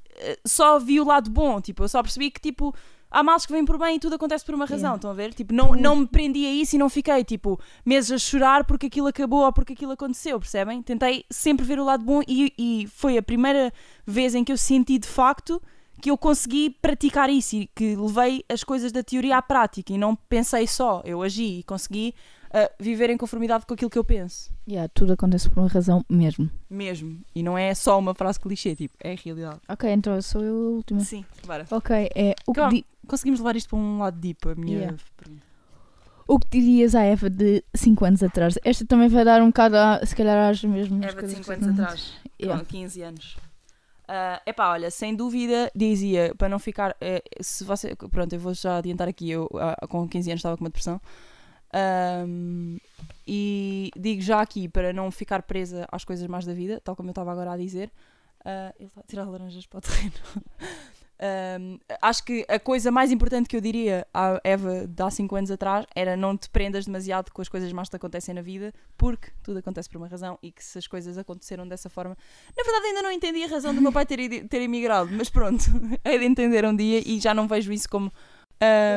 só vi o lado bom. Tipo, eu só percebi que, tipo, há males que vêm por bem e tudo acontece por uma razão. Yeah. Estão a ver? Tipo, não, não me prendi a isso e não fiquei, tipo, meses a chorar porque aquilo acabou ou porque aquilo aconteceu, percebem? Tentei sempre ver o lado bom e, e foi a primeira vez em que eu senti de facto que eu consegui praticar isso e que levei as coisas da teoria à prática e não pensei só, eu agi e consegui ah, viver em conformidade com aquilo que eu penso. Yeah, tudo acontece por uma razão mesmo. Mesmo. E não é só uma frase clichê, tipo, é a realidade. Ok, então sou eu a última. Sim, bora. Ok, é o que, Conseguimos levar isto para um lado deep, a minha Yeah. pergunta. o que dirias à Eva de 5 anos atrás? Esta também vai dar um bocado, a, se calhar, às mesmas Eva de coisas 5 que anos atrás, Yeah. com 15 anos. É epá, olha, sem dúvida dizia, para não ficar. eh, se você. Pronto, eu vou já adiantar aqui, eu ah, com 15 anos estava com uma depressão. Ahm, e digo já aqui, para não ficar presa às coisas mais da vida, tal como eu estava agora a dizer. ah, ele está a tirar laranjas para o terreno. [LAUGHS] Ahm, acho que a coisa mais importante que eu diria à Eva de há 5 anos atrás era não te prendas demasiado com as coisas más que te acontecem na vida, porque tudo acontece por uma razão e que se as coisas aconteceram dessa forma. Na verdade, ainda não entendi a razão do meu pai ter, ter emigrado, mas pronto, [LAUGHS] é de entender um dia e já não vejo isso como.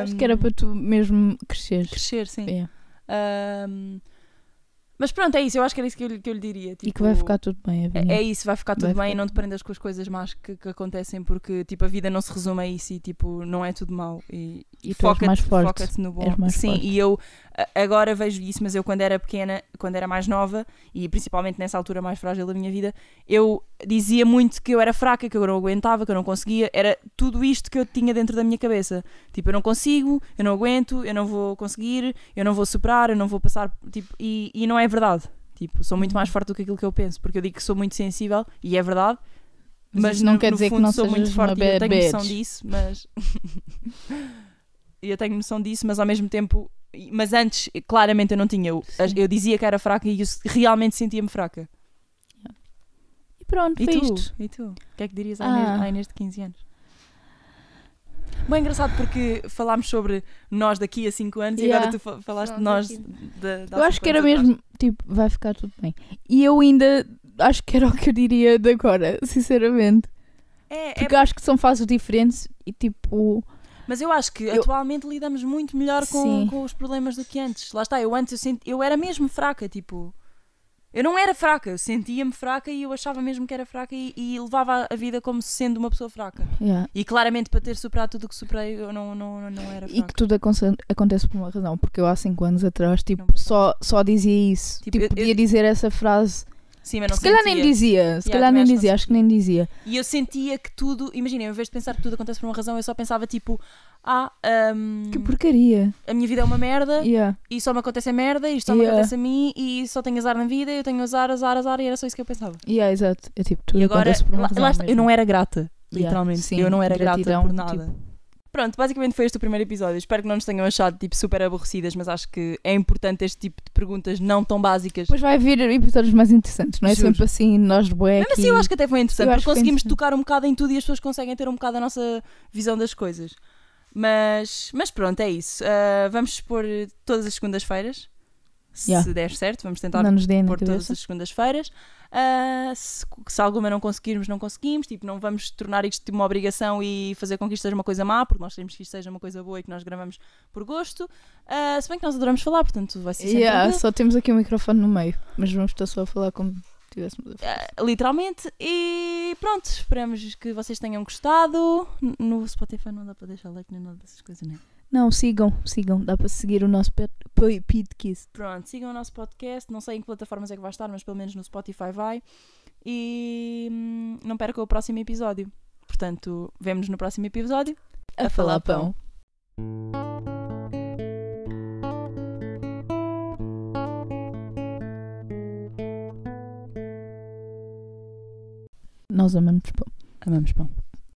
Acho ahm, que era para tu mesmo cresceres. crescer, sim. Yeah. Ahm, mas pronto, é isso, eu acho que era isso que eu, lhe- que eu lhe diria. E que vai tipo, ficar tudo bem, é, é isso, vai ficar tudo Vai bem ficar e não te prendas com as coisas más que, que acontecem porque tipo, a vida não se resume a isso e tipo, não é tudo mau. E, E forte. foca-te no bom. Sim, forte. e eu agora vejo isso, mas eu quando era pequena, quando era mais nova e principalmente nessa altura mais frágil da minha vida, eu dizia muito que eu era fraca, que eu não aguentava, que eu não conseguia. Era tudo isto que eu tinha dentro da minha cabeça. Tipo, eu não consigo, eu não aguento, eu não vou conseguir, eu não vou superar, eu não vou passar. Tipo, e, e não é verdade. Tipo, sou muito mais forte do que aquilo que eu penso, porque eu digo que sou muito sensível e é verdade. Mas Mas, não no, quer no dizer que fundo não sou muito forte e eu tenho noção disso, mas [LAUGHS] eu tenho noção disso, mas ao mesmo tempo, mas antes claramente eu não tinha. Eu, eu dizia que era fraca e eu realmente sentia-me fraca. E pronto, E foi tu? isto. E tu? O que é que dirias à Ah. Inês, à Inês de 15 anos? Bem engraçado porque falámos sobre nós daqui a 5 anos e Yeah. agora tu fa- falaste de nós de há Eu acho que era mesmo, tipo, vai ficar tudo bem. E eu ainda acho que era o que eu diria de agora, [LAUGHS] sinceramente. É, é Porque eu acho que são fases diferentes e tipo. Mas eu acho que Eu- atualmente lidamos muito melhor com, Sim. com os problemas do que antes. Lá está, eu antes eu, senti, eu era mesmo fraca, tipo. Eu não era fraca, eu sentia-me fraca e eu achava mesmo que era fraca e, e levava a vida como sendo uma pessoa fraca. Yeah. E claramente para ter superado tudo o que superei, eu não, não, não era E fraca. que tudo aconte- acontece por uma razão, porque eu há 5 anos atrás, tipo, Não só, só dizia isso. Tipo, Tipo, eu- podia eu- dizer essa frase. Sim, mas não se calhar nem dizia, se Yeah, calhar nem acho que não dizia, acho que nem dizia. E eu sentia que tudo, imagina, em vez de pensar que tudo acontece por uma razão, eu só pensava tipo, ah, hum, Que porcaria. a minha vida é uma merda Yeah. e só me acontece a merda, isto só me Yeah. acontece a mim e só tenho azar na vida, eu tenho azar, azar, azar e era só isso que eu pensava. Yeah, exato. É tipo, tudo e agora, por uma lá, razão lá eu não era grata, literalmente. sim, eu não era gratidão, grata por nada. tipo- Pronto, basicamente foi este o primeiro episódio. Espero que não nos tenham achado tipo, super aborrecidas, mas acho que é importante este tipo de perguntas não tão básicas. Depois vai haver episódios mais interessantes, não é Juro. sempre assim, nós de bué Mesmo assim, eu acho que até foi interessante, porque conseguimos interessante. tocar um bocado em tudo e as pessoas conseguem ter um bocado a nossa visão das coisas. Mas, mas pronto, é isso. Ah, vamos expor todas as segundas-feiras. Se Yeah. der certo, vamos tentar Não pôr todas as segundas-feiras. Ah, se, se alguma não conseguirmos, não conseguimos. Tipo, não vamos tornar isto tipo, uma obrigação e fazer com que isto seja uma coisa má, porque nós queremos que isto seja uma coisa boa e que nós gravamos por gosto. Ah, se bem que nós adoramos falar, portanto vai ser sempre Yeah, só temos aqui o microfone no meio, mas vamos estar só a falar como se tivéssemos a falar. Ah, literalmente. E pronto, esperamos que vocês tenham gostado. No Spotify não dá para deixar like nem nada dessas coisas, né? Não, sigam, sigam, dá para seguir o nosso podcast. Pronto, sigam o nosso podcast. Não sei em que plataformas é que vai estar, mas pelo menos no Spotify vai. E hum, não percam o próximo episódio. Portanto, vemo-nos no próximo episódio. A falar pão. Nós amamos pão. Amamos pão.